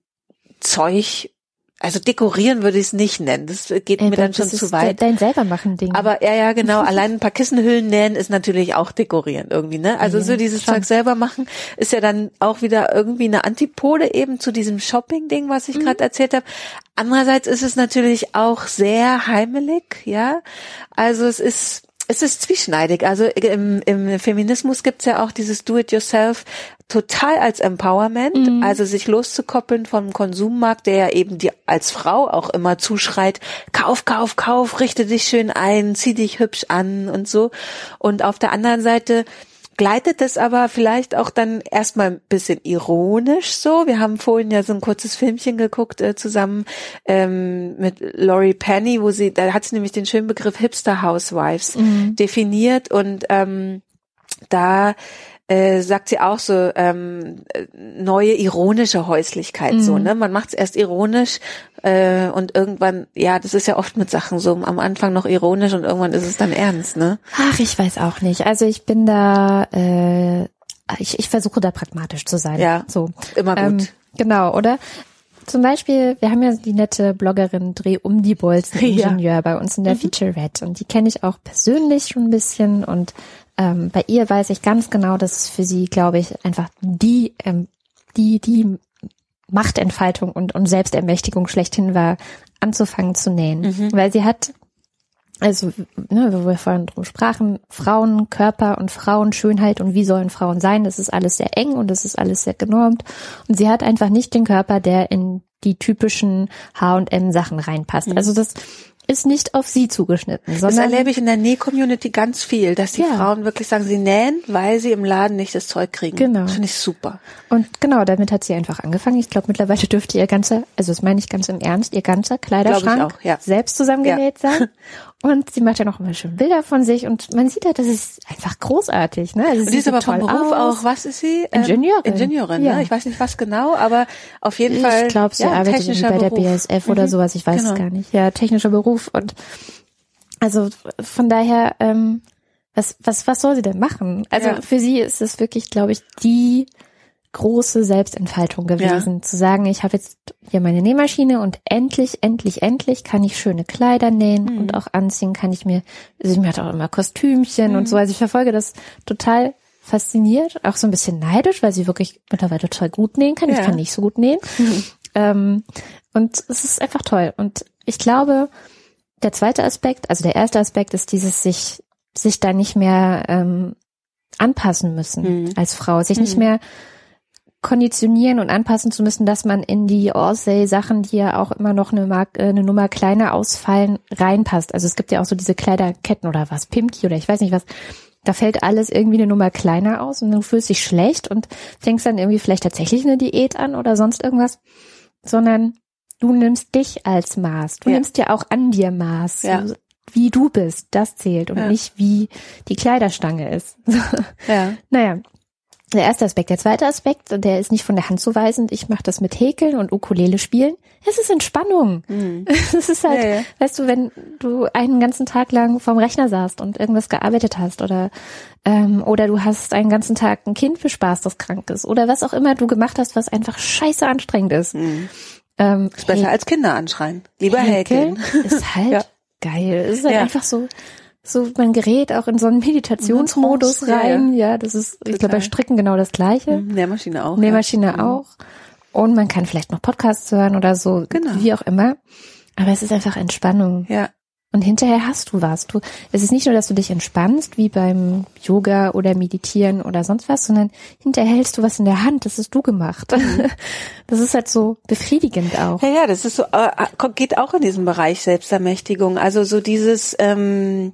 Zeug also dekorieren würde ich es nicht nennen. Das geht Ey, mir dann schon zu weit. Dein selber machen Ding. Aber ja, ja, genau. Allein ein paar Kissenhüllen nähen ist natürlich auch dekorieren irgendwie, ne? Also ja, so dieses schon. Zeug selber machen ist ja dann auch wieder irgendwie eine Antipode eben zu diesem Shopping-Ding, was ich mhm. gerade erzählt habe. Andererseits ist es natürlich auch sehr heimelig, ja. Also es ist es ist zwieschneidig. Also im, im Feminismus gibt's ja auch dieses Do-it-yourself total als Empowerment, mhm. also sich loszukoppeln vom Konsummarkt, der ja eben dir als Frau auch immer zuschreit, kauf, kauf, kauf, richte dich schön ein, zieh dich hübsch an und so. Und auf der anderen Seite gleitet es aber vielleicht auch dann erstmal ein bisschen ironisch so. Wir haben vorhin ja so ein kurzes Filmchen geguckt äh, zusammen ähm, mit Laurie Penny, wo sie, da hat sie nämlich den schönen Begriff Hipster Housewives mhm. definiert und ähm, da äh, sagt sie auch so ähm, neue ironische Häuslichkeit mhm. so ne? Man macht es erst ironisch äh, und irgendwann ja das ist ja oft mit Sachen so am Anfang noch ironisch und irgendwann ist es dann ernst ne? Ach ich weiß auch nicht. Also ich bin da äh, ich, ich versuche da pragmatisch zu sein. Ja so. immer gut. Ähm, genau oder zum Beispiel, wir haben ja die nette Bloggerin Dreh um die Bolzen Ingenieur ja. bei uns in der mhm. Featurette und die kenne ich auch persönlich schon ein bisschen und ähm, bei ihr weiß ich ganz genau, dass es für sie, glaube ich, einfach die, ähm, die, die Machtentfaltung und, und Selbstermächtigung schlechthin war, anzufangen zu nähen. Mhm. Weil sie hat, also, ne, wo wir vorhin drum sprachen, Frauen, Körper und Frauenschönheit und wie sollen Frauen sein, das ist alles sehr eng und das ist alles sehr genormt. Und sie hat einfach nicht den Körper, der in die typischen H&M Sachen reinpasst. Mhm. Also das ist nicht auf sie zugeschnitten. Sondern das erlebe ich in der Näh-Community ganz viel, dass die ja. Frauen wirklich sagen, sie nähen, weil sie im Laden nicht das Zeug kriegen. Genau. Das finde ich super. Und genau, damit hat sie einfach angefangen. Ich glaube, mittlerweile dürfte ihr ganzer, also das meine ich ganz im Ernst, ihr ganzer Kleiderschrank auch, ja. selbst zusammengenäht ja. sein. Und sie macht ja noch immer schön Bilder von sich und man sieht ja, das ist einfach großartig. Ne? Also und sie ist aber vom Beruf aus. auch, was ist sie? Ähm, Ingenieurin. Ingenieurin, ja. ne? Ich weiß nicht was genau, aber auf jeden ich Fall. Ich glaube, sie ja, arbeitet bei der BSF oder mhm. sowas, ich weiß genau. es gar nicht. Ja, technischer Beruf und also von daher, ähm, was, was, was soll sie denn machen? Also ja. für sie ist es wirklich, glaube ich, die große Selbstentfaltung gewesen, ja. zu sagen, ich habe jetzt hier meine Nähmaschine und endlich, endlich, endlich kann ich schöne Kleider nähen mhm. und auch anziehen kann ich mir, also ich mir hat auch immer Kostümchen mhm. und so, also ich verfolge das total fasziniert, auch so ein bisschen neidisch, weil sie wirklich mittlerweile total gut nähen kann. Ja. Ich kann nicht so gut nähen. Mhm. Ähm, und es ist einfach toll. Und ich glaube, der zweite Aspekt, also der erste Aspekt ist dieses sich, sich da nicht mehr ähm, anpassen müssen mhm. als Frau, sich nicht mhm. mehr konditionieren und anpassen zu müssen, dass man in die Orsay-Sachen, die ja auch immer noch eine, Mark äh, eine Nummer kleiner ausfallen, reinpasst. Also es gibt ja auch so diese Kleiderketten oder was, Pimki oder ich weiß nicht was. Da fällt alles irgendwie eine Nummer kleiner aus und du fühlst dich schlecht und fängst dann irgendwie vielleicht tatsächlich eine Diät an oder sonst irgendwas, sondern du nimmst dich als Maß. Du ja. nimmst ja auch an dir Maß. Ja. Wie du bist, das zählt und ja. nicht wie die Kleiderstange ist. ja. Naja, der erste Aspekt. Der zweite Aspekt, der ist nicht von der Hand zu weisend. Ich mache das mit Häkeln und Ukulele spielen. Es ist Entspannung. Mhm. Es ist halt, ja, ja. weißt du, wenn du einen ganzen Tag lang vorm Rechner saßt und irgendwas gearbeitet hast oder ähm, oder du hast einen ganzen Tag ein Kind für Spaß, das krank ist oder was auch immer du gemacht hast, was einfach scheiße anstrengend ist. Mhm. Ähm, ist besser als Kinder anschreien. Lieber häkeln. häkeln. Ist halt ja. geil. Es ist halt einfach so so, man gerät auch in so einen Meditationsmodus rein. Ja, das ist, Total. ich glaube, bei Stricken genau das Gleiche. Mhm, Nährmaschine auch. Nährmaschine ja. Mhm. auch. Und man kann vielleicht noch Podcasts hören oder so, genau. wie auch immer. Aber es ist einfach Entspannung. Ja. Und hinterher hast du was. Du, es ist nicht nur, dass du dich entspannst, wie beim Yoga oder Meditieren oder sonst was, sondern hinterher hältst du was in der Hand. Das hast du gemacht. Mhm. Das ist halt so befriedigend auch. Ja, ja, das ist so, äh, geht auch in diesem Bereich Selbstermächtigung. Also so dieses, ähm,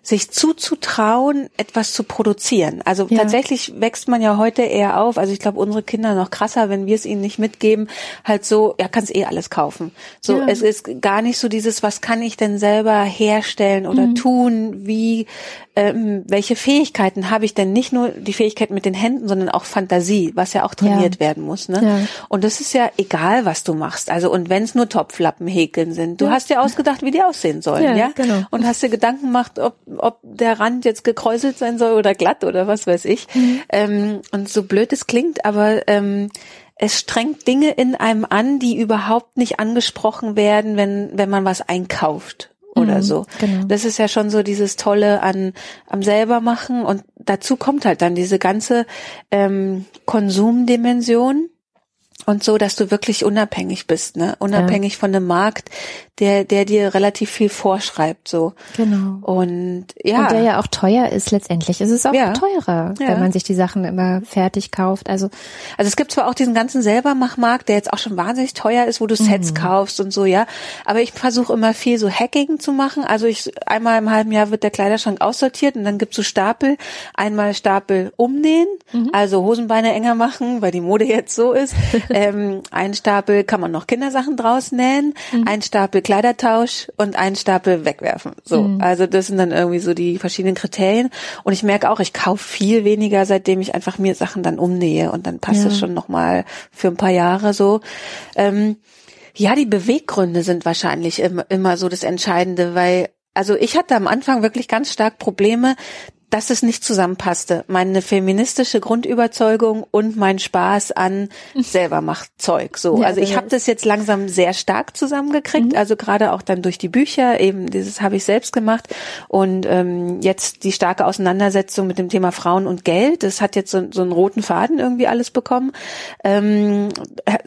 sich zuzutrauen, etwas zu produzieren. Also ja. tatsächlich wächst man ja heute eher auf. Also ich glaube, unsere Kinder noch krasser, wenn wir es ihnen nicht mitgeben, halt so, ja, kannst eh alles kaufen. So, ja. es ist gar nicht so dieses, was kann ich denn selber herstellen oder mhm. tun, wie, ähm, welche Fähigkeiten habe ich denn? Nicht nur die Fähigkeit mit den Händen, sondern auch Fantasie, was ja auch trainiert ja. werden muss. Ne? Und das ist ja egal, was du machst. Also und wenn es nur Topflappen häkeln sind, du hast dir ausgedacht, wie die aussehen sollen, ja? Genau. Und hast dir Gedanken gemacht, ob ob der Rand jetzt gekräuselt sein soll oder glatt oder was weiß ich. Mhm. Ähm, und so blöd es klingt, aber ähm, es strengt Dinge in einem an, die überhaupt nicht angesprochen werden, wenn, wenn man was einkauft oder mhm, so. Genau. Das ist ja schon so dieses Tolle an am selber machen und dazu kommt halt dann diese ganze ähm, Konsumdimension und so, dass du wirklich unabhängig bist, ne? Unabhängig ja. von einem Markt, der, der dir relativ viel vorschreibt, so. Genau. Und ja. Und der ja auch teuer ist letztendlich. Es ist auch ja. teurer, ja. wenn man sich die Sachen immer fertig kauft. Also, also es gibt zwar auch diesen ganzen Selbermachmarkt, der jetzt auch schon wahnsinnig teuer ist, wo du Sets mhm. kaufst und so, ja. Aber ich versuche immer viel so Hacking zu machen. Also ich, einmal im halben Jahr wird der Kleiderschrank aussortiert und dann gibt's so Stapel. Einmal Stapel umnähen, mhm. also Hosenbeine enger machen, weil die Mode jetzt so ist. ähm, ein Stapel kann man noch Kindersachen draus nähen, mhm. ein Stapel Kleidertausch und ein Stapel wegwerfen. So, mhm. also das sind dann irgendwie so die verschiedenen Kriterien. Und ich merke auch, ich kaufe viel weniger, seitdem ich einfach mir Sachen dann umnähe und dann passt es ja. schon noch mal für ein paar Jahre so. Ähm, ja, die Beweggründe sind wahrscheinlich immer, immer so das Entscheidende, weil also ich hatte am Anfang wirklich ganz stark Probleme, dass es nicht zusammenpasste. Meine feministische Grundüberzeugung und mein Spaß an selber macht Zeug. So, also ich habe das jetzt langsam sehr stark zusammengekriegt. Mhm. Also gerade auch dann durch die Bücher. Eben dieses habe ich selbst gemacht und ähm, jetzt die starke Auseinandersetzung mit dem Thema Frauen und Geld. Das hat jetzt so, so einen roten Faden irgendwie alles bekommen, ähm,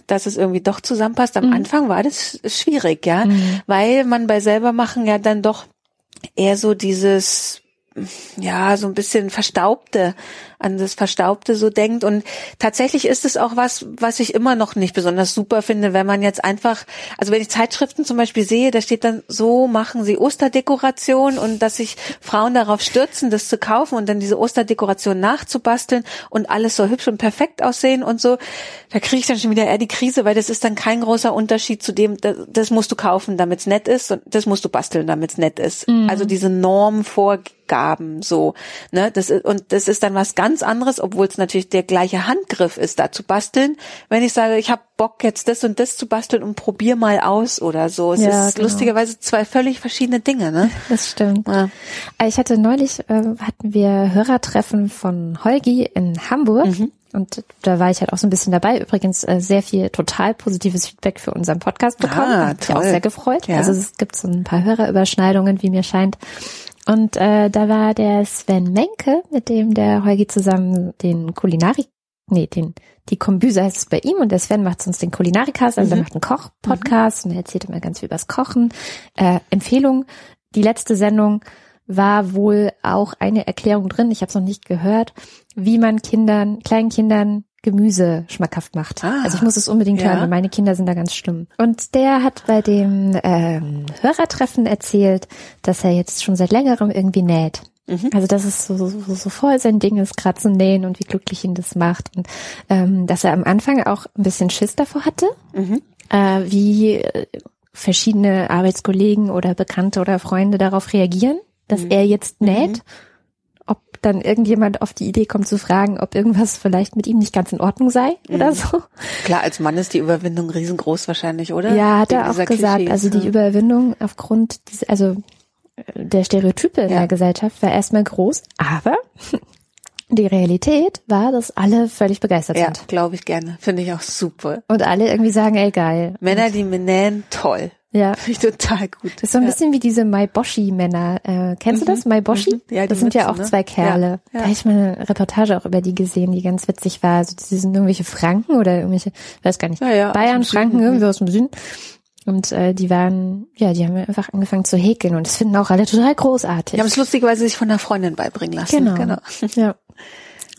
dass es irgendwie doch zusammenpasst. Am mhm. Anfang war das schwierig, ja, mhm. weil man bei selber machen ja dann doch eher so dieses ja, so ein bisschen verstaubte an das Verstaubte so denkt. Und tatsächlich ist es auch was, was ich immer noch nicht besonders super finde, wenn man jetzt einfach, also wenn ich Zeitschriften zum Beispiel sehe, da steht dann, so machen sie Osterdekoration und dass sich Frauen darauf stürzen, das zu kaufen und dann diese Osterdekoration nachzubasteln und alles so hübsch und perfekt aussehen und so, da kriege ich dann schon wieder eher die Krise, weil das ist dann kein großer Unterschied zu dem, das, das musst du kaufen, damit's nett ist und das musst du basteln, damit's nett ist. Mhm. Also diese Norm vor Gaben so ne das ist, und das ist dann was ganz anderes obwohl es natürlich der gleiche Handgriff ist da zu basteln wenn ich sage ich habe Bock jetzt das und das zu basteln und probier mal aus oder so es ja, ist genau. lustigerweise zwei völlig verschiedene Dinge ne das stimmt ja. Äh, ich hatte neulich äh, hatten wir Hörertreffen von Holgi in Hamburg mhm. Und da war ich halt auch so ein bisschen dabei. Übrigens äh, sehr viel total positives Feedback für unseren Podcast bekommen. Ah, Hat mich auch sehr gefreut. Ja. Also es gibt so ein paar Hörerüberschneidungen, wie mir scheint. Und äh, da war der Sven Menke, mit dem der Heugi zusammen den Kulinarik, nee, den die Kombüse heißt es bei ihm und der Sven macht sonst den Kulinarikast, also mhm. er macht einen Koch-Podcast mhm. und er erzählt immer ganz viel übers Kochen. Äh, Empfehlung, die letzte Sendung war wohl auch eine Erklärung drin, ich habe es noch nicht gehört, wie man Kindern, kleinen Kindern Gemüse schmackhaft macht. Ah, also ich muss es unbedingt ja. hören, weil meine Kinder sind da ganz schlimm. Und der hat bei dem ähm, Hörertreffen erzählt, dass er jetzt schon seit längerem irgendwie näht. Mhm. Also das ist so, so, so voll sein Ding ist, kratzen, nähen und wie glücklich ihn das macht. Und ähm, dass er am Anfang auch ein bisschen Schiss davor hatte, mhm. äh, wie äh, verschiedene Arbeitskollegen oder Bekannte oder Freunde darauf reagieren, dass mhm. er jetzt näht. Dann irgendjemand auf die Idee kommt zu fragen, ob irgendwas vielleicht mit ihm nicht ganz in Ordnung sei mhm. oder so. Klar, als Mann ist die Überwindung riesengroß wahrscheinlich, oder? Ja, hat er auch gesagt. Klischees, also die? Überwindung aufgrund dieser, also äh, der Stereotype ja. in der Gesellschaft war erstmal groß, aber die Realität war, dass alle völlig begeistert ja, sind. Ja, glaube ich gerne. Finde ich auch super. Und alle irgendwie sagen, ey geil. Männer, die mir nähen, toll. Ja. Finde ich total gut. Das ist so ein ja. bisschen wie diese Maiboshi-Männer. Äh, kennst mhm. du das? Maiboshi? Mhm. Ja, das sind Mützen, ja auch ne? zwei Kerle. Ja. Ja. Da habe ich mal eine Reportage auch über die gesehen, die ganz witzig war. Also die sind irgendwelche Franken oder irgendwelche, weiß gar nicht, Bayern, Franken, irgendwie aus dem Süden. Und äh, die waren, ja, die haben einfach angefangen zu häkeln und das finden auch alle total großartig. Die haben es lustigerweise sich von einer Freundin beibringen lassen. Genau. genau. Ja.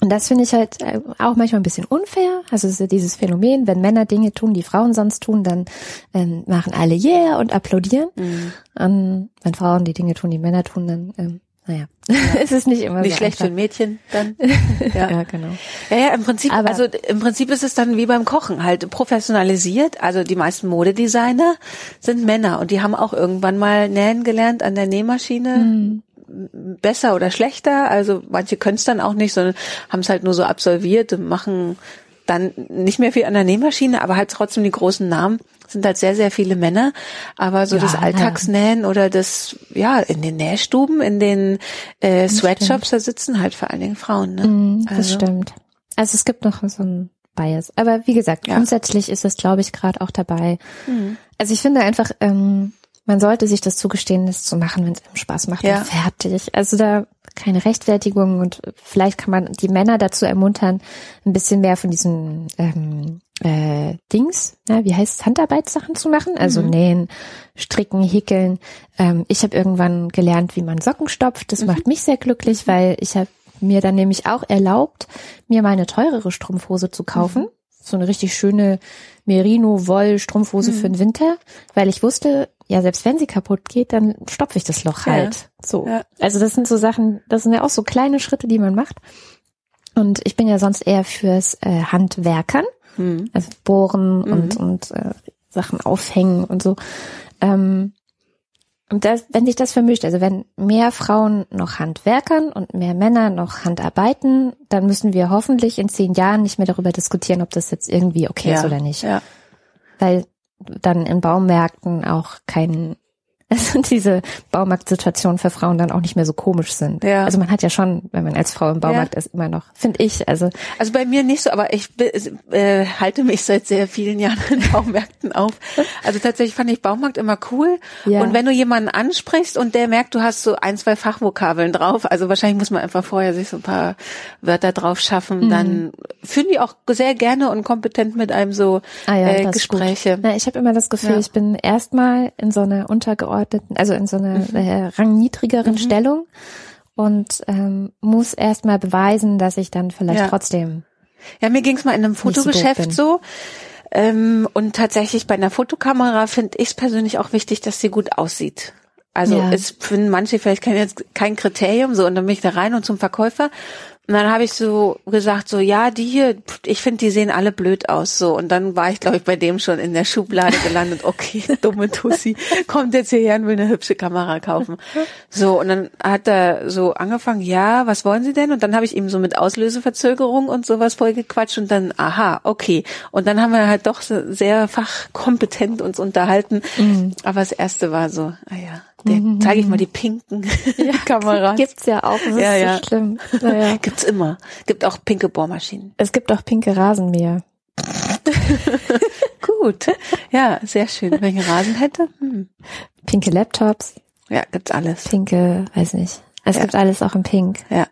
Und das finde ich halt äh, auch manchmal ein bisschen unfair. Also es ist dieses Phänomen, wenn Männer Dinge tun, die Frauen sonst tun, dann ähm, machen alle yeah und applaudieren. Mhm. Und wenn Frauen die Dinge tun, die Männer tun, dann ähm, naja, ja. es ist nicht immer nicht so schlecht einfach. für ein Mädchen dann. Ja. ja, genau. Ja, ja, im Prinzip, Aber also im Prinzip ist es dann wie beim Kochen halt professionalisiert. Also die meisten Modedesigner sind Männer und die haben auch irgendwann mal nähen gelernt an der Nähmaschine. Mhm besser oder schlechter. Also manche können es dann auch nicht, sondern haben es halt nur so absolviert und machen dann nicht mehr viel an der Nähmaschine, aber halt trotzdem die großen Namen sind halt sehr, sehr viele Männer. Aber so ja, das Alltagsnähen oder das, ja, in den Nähstuben, in den äh, Sweatshops, da sitzen halt vor allen Dingen Frauen. Ne? Mm, das also. stimmt. Also es gibt noch so ein Bias. Aber wie gesagt, ja. grundsätzlich ist es, glaube ich, gerade auch dabei. Mhm. Also ich finde einfach, ähm, man sollte sich das zugestehen, das zu machen, wenn es einem Spaß macht ja. und fertig. Also da keine Rechtfertigung und vielleicht kann man die Männer dazu ermuntern, ein bisschen mehr von diesen ähm, äh, Dings, na, wie heißt es, Handarbeitssachen zu machen, also mhm. nähen, stricken, häkeln. Ähm, ich habe irgendwann gelernt, wie man Socken stopft. Das mhm. macht mich sehr glücklich, weil ich habe mir dann nämlich auch erlaubt, mir meine teurere Strumpfhose zu kaufen. Mhm. So eine richtig schöne Merino-Woll-Strumpfhose mhm. für den Winter, weil ich wusste, ja, selbst wenn sie kaputt geht, dann stopfe ich das Loch halt. Ja. So. Ja. Also das sind so Sachen, das sind ja auch so kleine Schritte, die man macht. Und ich bin ja sonst eher fürs äh, Handwerkern, mhm. also bohren mhm. und, und äh, Sachen aufhängen und so. Ähm, und das, wenn sich das vermischt, also wenn mehr Frauen noch Handwerkern und mehr Männer noch Handarbeiten, dann müssen wir hoffentlich in zehn Jahren nicht mehr darüber diskutieren, ob das jetzt irgendwie okay ja. ist oder nicht. Ja. Weil dann in Baumärkten auch kein also diese Baumarktsituationen für Frauen dann auch nicht mehr so komisch sind. Ja. Also man hat ja schon, wenn man als Frau im Baumarkt ja. ist, immer noch, finde ich. Also also bei mir nicht so, aber ich äh, halte mich seit sehr vielen Jahren in Baumärkten auf. Also tatsächlich fand ich Baumarkt immer cool. Ja. Und wenn du jemanden ansprichst und der merkt, du hast so ein, zwei Fachvokabeln drauf, also wahrscheinlich muss man einfach vorher sich so ein paar Wörter drauf schaffen, mhm. dann führen die auch sehr gerne und kompetent mit einem so ah ja, äh, Gespräche. Na, ich habe immer das Gefühl, ich bin erstmal in so einer untergeordneten untergeordneten, also in so einer mhm. äh, rangniedrigeren mhm. Stellung und ähm, muss erstmal beweisen, dass ich dann vielleicht ja. trotzdem. Ja, mir ging es mal in einem Fotogeschäft so. Ähm, und tatsächlich bei einer Fotokamera finde ich es persönlich auch wichtig, dass sie gut aussieht. Also ja. es finden manche vielleicht kein, jetzt kein Kriterium, so und dann bin ich da rein und zum Verkäufer Und dann habe ich so gesagt, so ja, die hier, ich finde, die sehen alle blöd aus. So und dann war ich, glaube ich, bei dem schon in der Schublade gelandet. Okay, dumme Tussi, kommt jetzt hierher und will eine hübsche Kamera kaufen. So und dann hat er so angefangen, ja, was wollen Sie denn? Und dann habe ich ihm so mit Auslöseverzögerung und sowas vollgequatscht und dann, aha, okay. Und dann haben wir halt doch sehr fachkompetent uns unterhalten. Mhm. Aber das erste war so, ah ja der, mhm. zeige ich mal die pinken ja, Kameras. Gibt's ja auch, das ja, ist ja. so schlimm. Ja, Gibt's immer. Gibt auch pinke Bohrmaschinen. Es gibt auch pinke Rasenmäher. Gut. Ja, sehr schön. Wenn ich Rasen hätte. Hm. Pinke Laptops. Ja, gibt's alles. Pinke, weiß nicht. Es ja. gibt alles auch in Pink. Ja.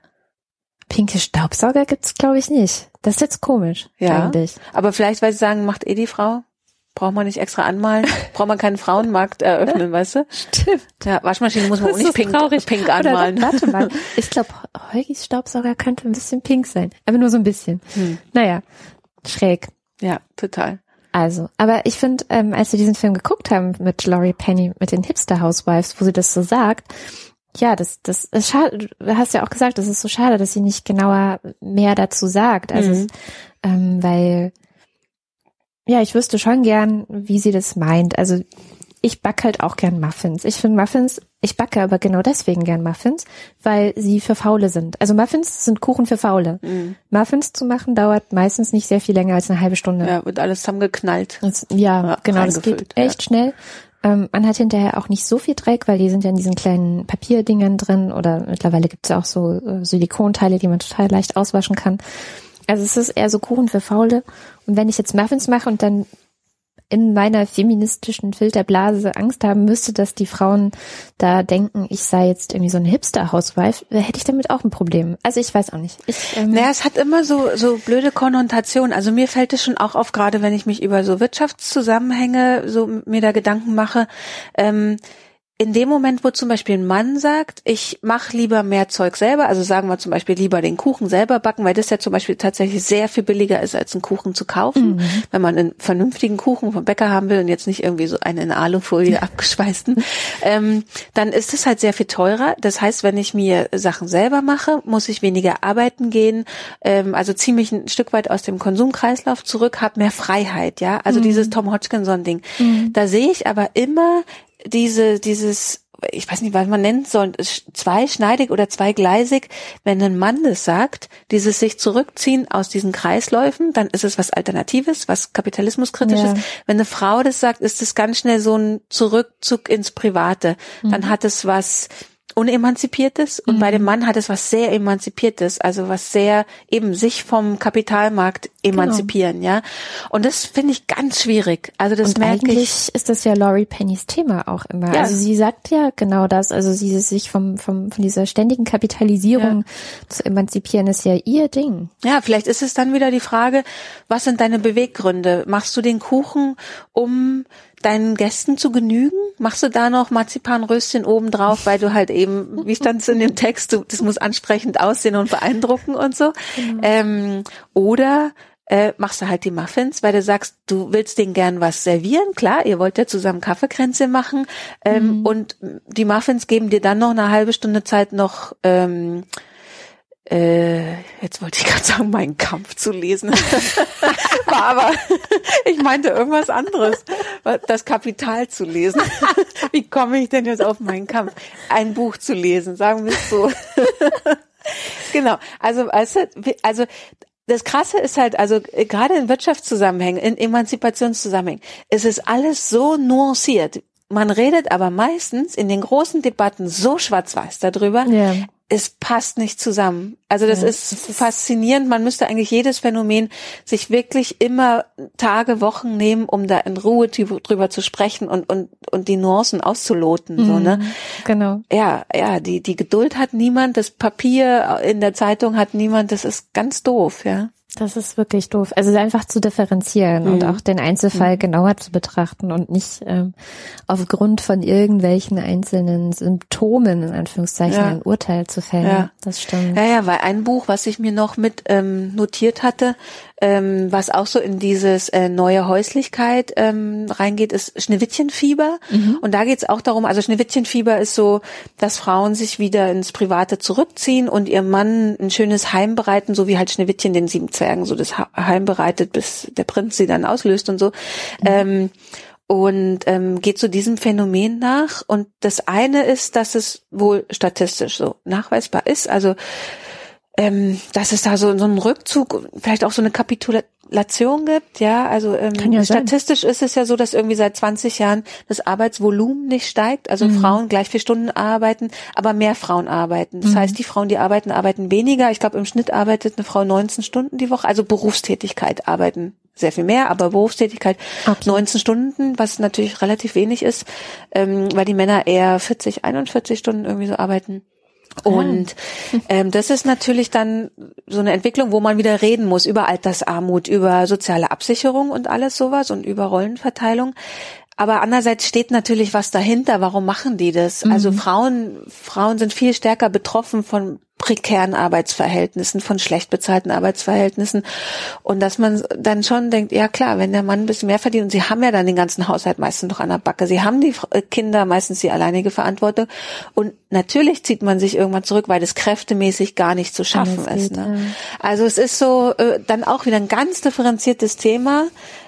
Pinke Staubsauger gibt's, glaube ich, nicht. Das ist jetzt komisch. Ja. Eigentlich. Aber vielleicht, weil sie sagen, macht eh die Frau. Braucht man nicht extra anmalen, braucht man keinen Frauenmarkt eröffnen, weißt du? Stimmt. Ja, Waschmaschine muss man auch nicht pink, pink anmalen. Oder, warte mal, ich glaube, Heugis Staubsauger könnte ein bisschen pink sein, aber nur so ein bisschen. Hm. Naja, schräg. Ja, total. Also, aber ich finde, ähm, als wir diesen Film geguckt haben mit Laurie Penny, mit den Hipster Housewives, wo sie das so sagt, ja, das, das ist schade, du hast ja auch gesagt, es ist so schade, dass sie nicht genauer mehr dazu sagt. Also, mhm. ähm, weil ja, ich wüsste schon gern, wie sie das meint. Also ich backe halt auch gern Muffins. Ich finde Muffins, ich backe aber genau deswegen gern Muffins, weil sie für Faule sind. Also Muffins sind Kuchen für Faule. Mhm. Muffins zu machen dauert meistens nicht sehr viel länger als eine halbe Stunde. Ja, wird alles zusammengeknallt. Das, ja, ja, genau, das geht echt ja. schnell. Ähm, man hat hinterher auch nicht so viel Dreck, weil die sind ja in diesen kleinen Papierdingern drin oder mittlerweile gibt es ja auch so äh, Silikonteile, die man total leicht auswaschen kann. Also es ist eher so Kuchen für Faule. Und wenn ich jetzt Muffins mache und dann in meiner feministischen Filterblase Angst haben müsste, dass die Frauen da denken, ich sei jetzt irgendwie so eine Hipster-Housewife, hätte ich damit auch ein Problem. Also ich weiß auch nicht. Ich, ähm naja, es hat immer so, so blöde Konnotationen. Also mir fällt es schon auch auf, gerade wenn ich mich über so Wirtschaftszusammenhänge so mir da Gedanken mache. Ähm, in dem Moment, wo zum Beispiel ein Mann sagt, ich mache lieber mehr Zeug selber, also sagen wir zum Beispiel lieber den Kuchen selber backen, weil das ja zum Beispiel tatsächlich sehr viel billiger ist, als einen Kuchen zu kaufen, mhm. wenn man einen vernünftigen Kuchen vom Bäcker haben will und jetzt nicht irgendwie so einen in Alufolie abgeschweißten, ähm, dann ist es halt sehr viel teurer. Das heißt, wenn ich mir Sachen selber mache, muss ich weniger arbeiten gehen, ähm, also ziehe mich ein Stück weit aus dem Konsumkreislauf zurück, habe mehr Freiheit, ja, also mhm. dieses Tom Hodgkinson-Ding. Mhm. Da sehe ich aber immer diese, dieses, ich weiß nicht, was man nennt soll, zweischneidig oder zweigleisig, wenn ein Mann das sagt, dieses sich zurückziehen aus diesen Kreisläufen, dann ist es was Alternatives, was Kapitalismuskritisches. Ja. Wenn eine Frau das sagt, ist es ganz schnell so ein Zurückzug ins Private. Dann mhm. hat es was, unemanzipiertes und mhm. bei dem mhm. Mann hat es was sehr emanzipiertes, also was sehr eben sich vom Kapitalmarkt emanzipieren, genau. ja. Und das finde ich ganz schwierig. Also das und merke eigentlich ich. ist das ja Laurie Pennys Thema auch immer. Ja. Also sie sagt ja genau das, also sie sich vom, vom von dieser ständigen Kapitalisierung ja. zu emanzipieren ist ja ihr Ding. Ja, vielleicht ist es dann wieder die Frage, was sind deine Beweggründe? Machst du den Kuchen, um deinen Gästen zu genügen? Machst du da noch Marzipanröschen oben drauf, weil du halt eben, wie stand es in dem Text, du, das muss ansprechend aussehen und beeindrucken und so. Mhm. Ähm, oder äh, machst du halt die Muffins, weil du sagst, du willst denen gern was servieren. Klar, ihr wollt ja zusammen Kaffeekränze machen. Ähm, mhm. Und die Muffins geben dir dann noch eine halbe Stunde Zeit noch ähm, äh, jetzt wollte ich gerade sagen, meinen Kampf zu lesen. War aber, ich meinte irgendwas anderes. Das Kapital zu lesen. Wie komme ich denn jetzt auf meinen Kampf? Ein Buch zu lesen, sagen wir es so. genau. Also, also, also, das Krasse ist halt, also gerade in Wirtschaftszusammenhängen, in Emanzipationszusammenhängen, ist es alles so nuanciert. Man redet aber meistens in den großen Debatten so schwarz-weiß darüber. Ja es passt nicht zusammen. Also das ja, ist das faszinierend. Man müsste eigentlich jedes Phänomen sich wirklich immer Tage, Wochen nehmen, um da in Ruhe drüber zu sprechen und und und die Nuancen auszuloten. Mhm, so ne? Genau. Ja, ja. Die die Geduld hat niemand. Das Papier in der Zeitung hat niemand. Das ist ganz doof. Ja. Das ist wirklich doof. Also einfach zu differenzieren mhm. und auch den Einzelfall mhm. genauer zu betrachten und nicht ähm, aufgrund von irgendwelchen einzelnen Symptomen in Anführungszeichen ja. ein Urteil zu fällen. Ja. Das stimmt. Ja, ja, weil ein Buch, was ich mir noch mit ähm, notiert hatte, ähm, was auch so in dieses äh, neue Häuslichkeit ähm, reingeht, ist Schneewittchenfieber. Mhm. Und da geht es auch darum, also Schneewittchenfieber ist so, dass Frauen sich wieder ins Private zurückziehen und ihr Mann ein schönes Heim bereiten, so wie halt Schneewittchen den sieben Zwergen so das Heim bereitet, bis der Prinz sie dann auslöst und so. Mhm. Ähm, und ähm, geht zu diesem Phänomen nach. Und das eine ist, dass es wohl statistisch so nachweisbar ist. Also ähm, dass es da so, so einen Rückzug, vielleicht auch so eine Kapitulation gibt, ja. Also ähm, ja statistisch sein. ist es ja so, dass irgendwie seit 20 Jahren das Arbeitsvolumen nicht steigt. Also mhm. Frauen gleich vier Stunden arbeiten, aber mehr Frauen arbeiten. Das mhm. heißt, die Frauen, die arbeiten, arbeiten weniger. Ich glaube, im Schnitt arbeitet eine Frau 19 Stunden die Woche. Also Berufstätigkeit arbeiten sehr viel mehr, aber Berufstätigkeit okay. 19 Stunden, was natürlich relativ wenig ist, ähm, weil die Männer eher 40, 41 Stunden irgendwie so arbeiten. Und ähm, das ist natürlich dann so eine Entwicklung, wo man wieder reden muss über Altersarmut, über soziale Absicherung und alles sowas und über Rollenverteilung. Aber andererseits steht natürlich was dahinter. Warum machen die das? Also mhm. Also Frauen, Frauen sind viel stärker betroffen von prekären Arbeitsverhältnissen, von schlecht bezahlten Arbeitsverhältnissen. Und dass man dann schon denkt, ja klar, wenn der Mann ein bisschen mehr verdient und sie haben ja dann den ganzen Haushalt meistens doch an der Backe. Sie haben die äh, Kinder meistens die alleinige Verantwortung. Und natürlich zieht man sich irgendwann zurück, weil das kräftemäßig gar nicht zu schaffen ist. Ne? Also es ist so äh, dann auch wieder ein ganz differenziertes Thema,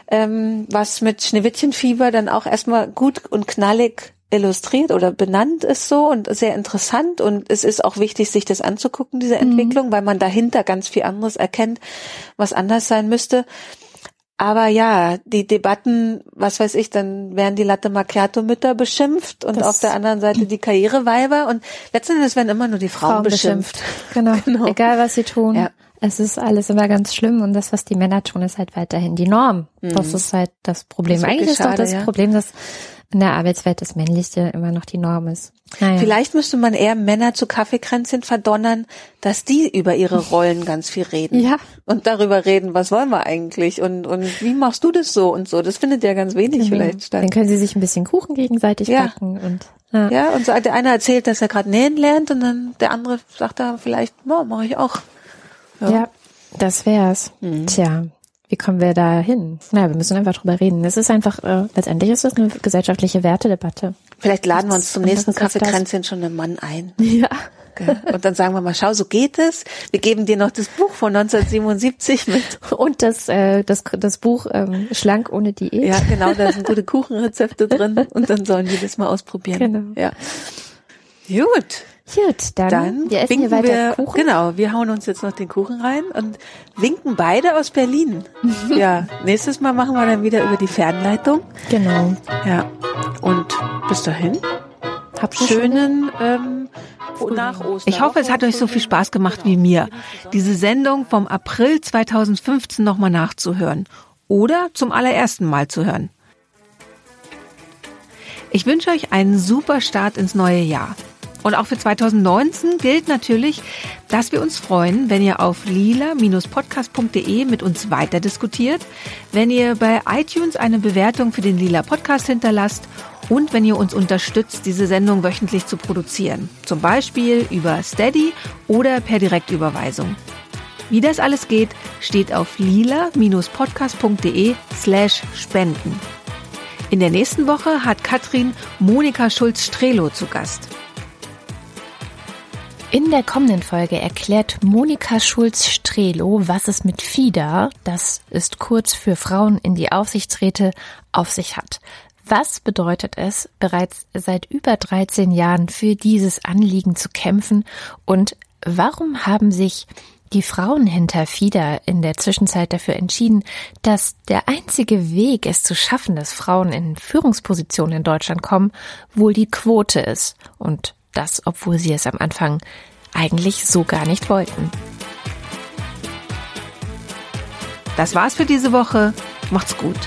ähm, was mit Schneewittchenfieber dann auch erstmal gut und knallig illustriert oder benannt ist so und sehr interessant und es ist auch wichtig, sich das anzugucken, diese mhm. Entwicklung, mhm. weil man dahinter ganz viel anderes erkennt, was anders sein müsste. Aber ja, die Debatten, was weiß ich, dann werden die Latte Macchiato Mütter beschimpft und das auf der anderen Seite die Karriereweiber und letztendlich werden immer nur die Frauen, Frauen beschimpft. beschimpft. Genau. genau. Egal was sie tun. Ja. Es ist alles immer ganz schlimm und das, was die Männer tun, ist halt weiterhin die Norm. Mhm. Das ist halt das Problem. Das Eigentlich ist doch das ja. Problem, dass in der Arbeitswelt das Männliche immer noch die Norm ist. Naja. Vielleicht müsste man eher Männer zu Kaffeekränzchen verdonnern, dass die über ihre Rollen ganz viel reden. Ja. Und darüber reden, was wollen wir eigentlich und, und wie machst du das so und so. Das findet ja ganz wenig genau. vielleicht statt. Dann können sie sich ein bisschen Kuchen gegenseitig ja. backen und ja. ja, und so der eine erzählt, dass er gerade nähen lernt und dann der andere sagt da vielleicht, oh, mache ich auch. Ja, ja das wär's. Mhm. Tja, wie kommen wir da hin? Na, wir müssen einfach drüber reden. Es ist einfach, äh, letztendlich ist es eine gesellschaftliche Wertedebatte. Vielleicht laden wir uns zum nächsten Kaffeekränzchen schon einen Mann ein. Ja. Und dann sagen wir mal, schau, so geht es. Wir geben dir noch das Buch von 1977 mit. Und das, äh, das, das Buch ähm, Schlank ohne Diät. Ja, genau, da sind gute Kuchenrezepte drin. Und dann sollen die das mal ausprobieren. Genau. Ja. Gut. Gut, dann, dann wir essen weiter wir, Kuchen. Genau, wir hauen uns jetzt noch den Kuchen rein und winken beide aus Berlin. Ja, nächstes Mal machen wir dann wieder über die Fernleitung. Genau. Ja, und bis dahin. Hab schönen ähm, nach Ostern. Ich hoffe, es hat euch so viel Spaß gemacht wie mir, diese Sendung vom April 2015 nochmal nachzuhören oder zum allerersten Mal zu hören. Ich wünsche euch einen super Start ins neue Jahr. Und auch für 2019 gilt natürlich, dass wir uns freuen, wenn ihr auf lila-podcast.de mit uns weiter diskutiert, wenn ihr bei iTunes eine Bewertung für den Lila Podcast hinterlasst und wenn ihr uns unterstützt, diese Sendung wöchentlich zu produzieren. Zum Beispiel über Steady oder per Direktüberweisung. Wie das alles geht, steht auf lila-podcast.de slash spenden. In der nächsten Woche hat Katrin Monika Schulz-Strelo zu Gast. In der kommenden Folge erklärt Monika Schulz-Strelo, was es mit FIDA, das ist kurz für Frauen in die Aufsichtsräte, auf sich hat. Was bedeutet es, bereits seit über 13 Jahren für dieses Anliegen zu kämpfen und warum haben sich die Frauen hinter FIDA in der Zwischenzeit dafür entschieden, dass der einzige Weg, es zu schaffen, dass Frauen in Führungspositionen in Deutschland kommen, wohl die Quote ist und das, obwohl sie es am Anfang eigentlich so gar nicht wollten. Das war's für diese Woche. Macht's gut.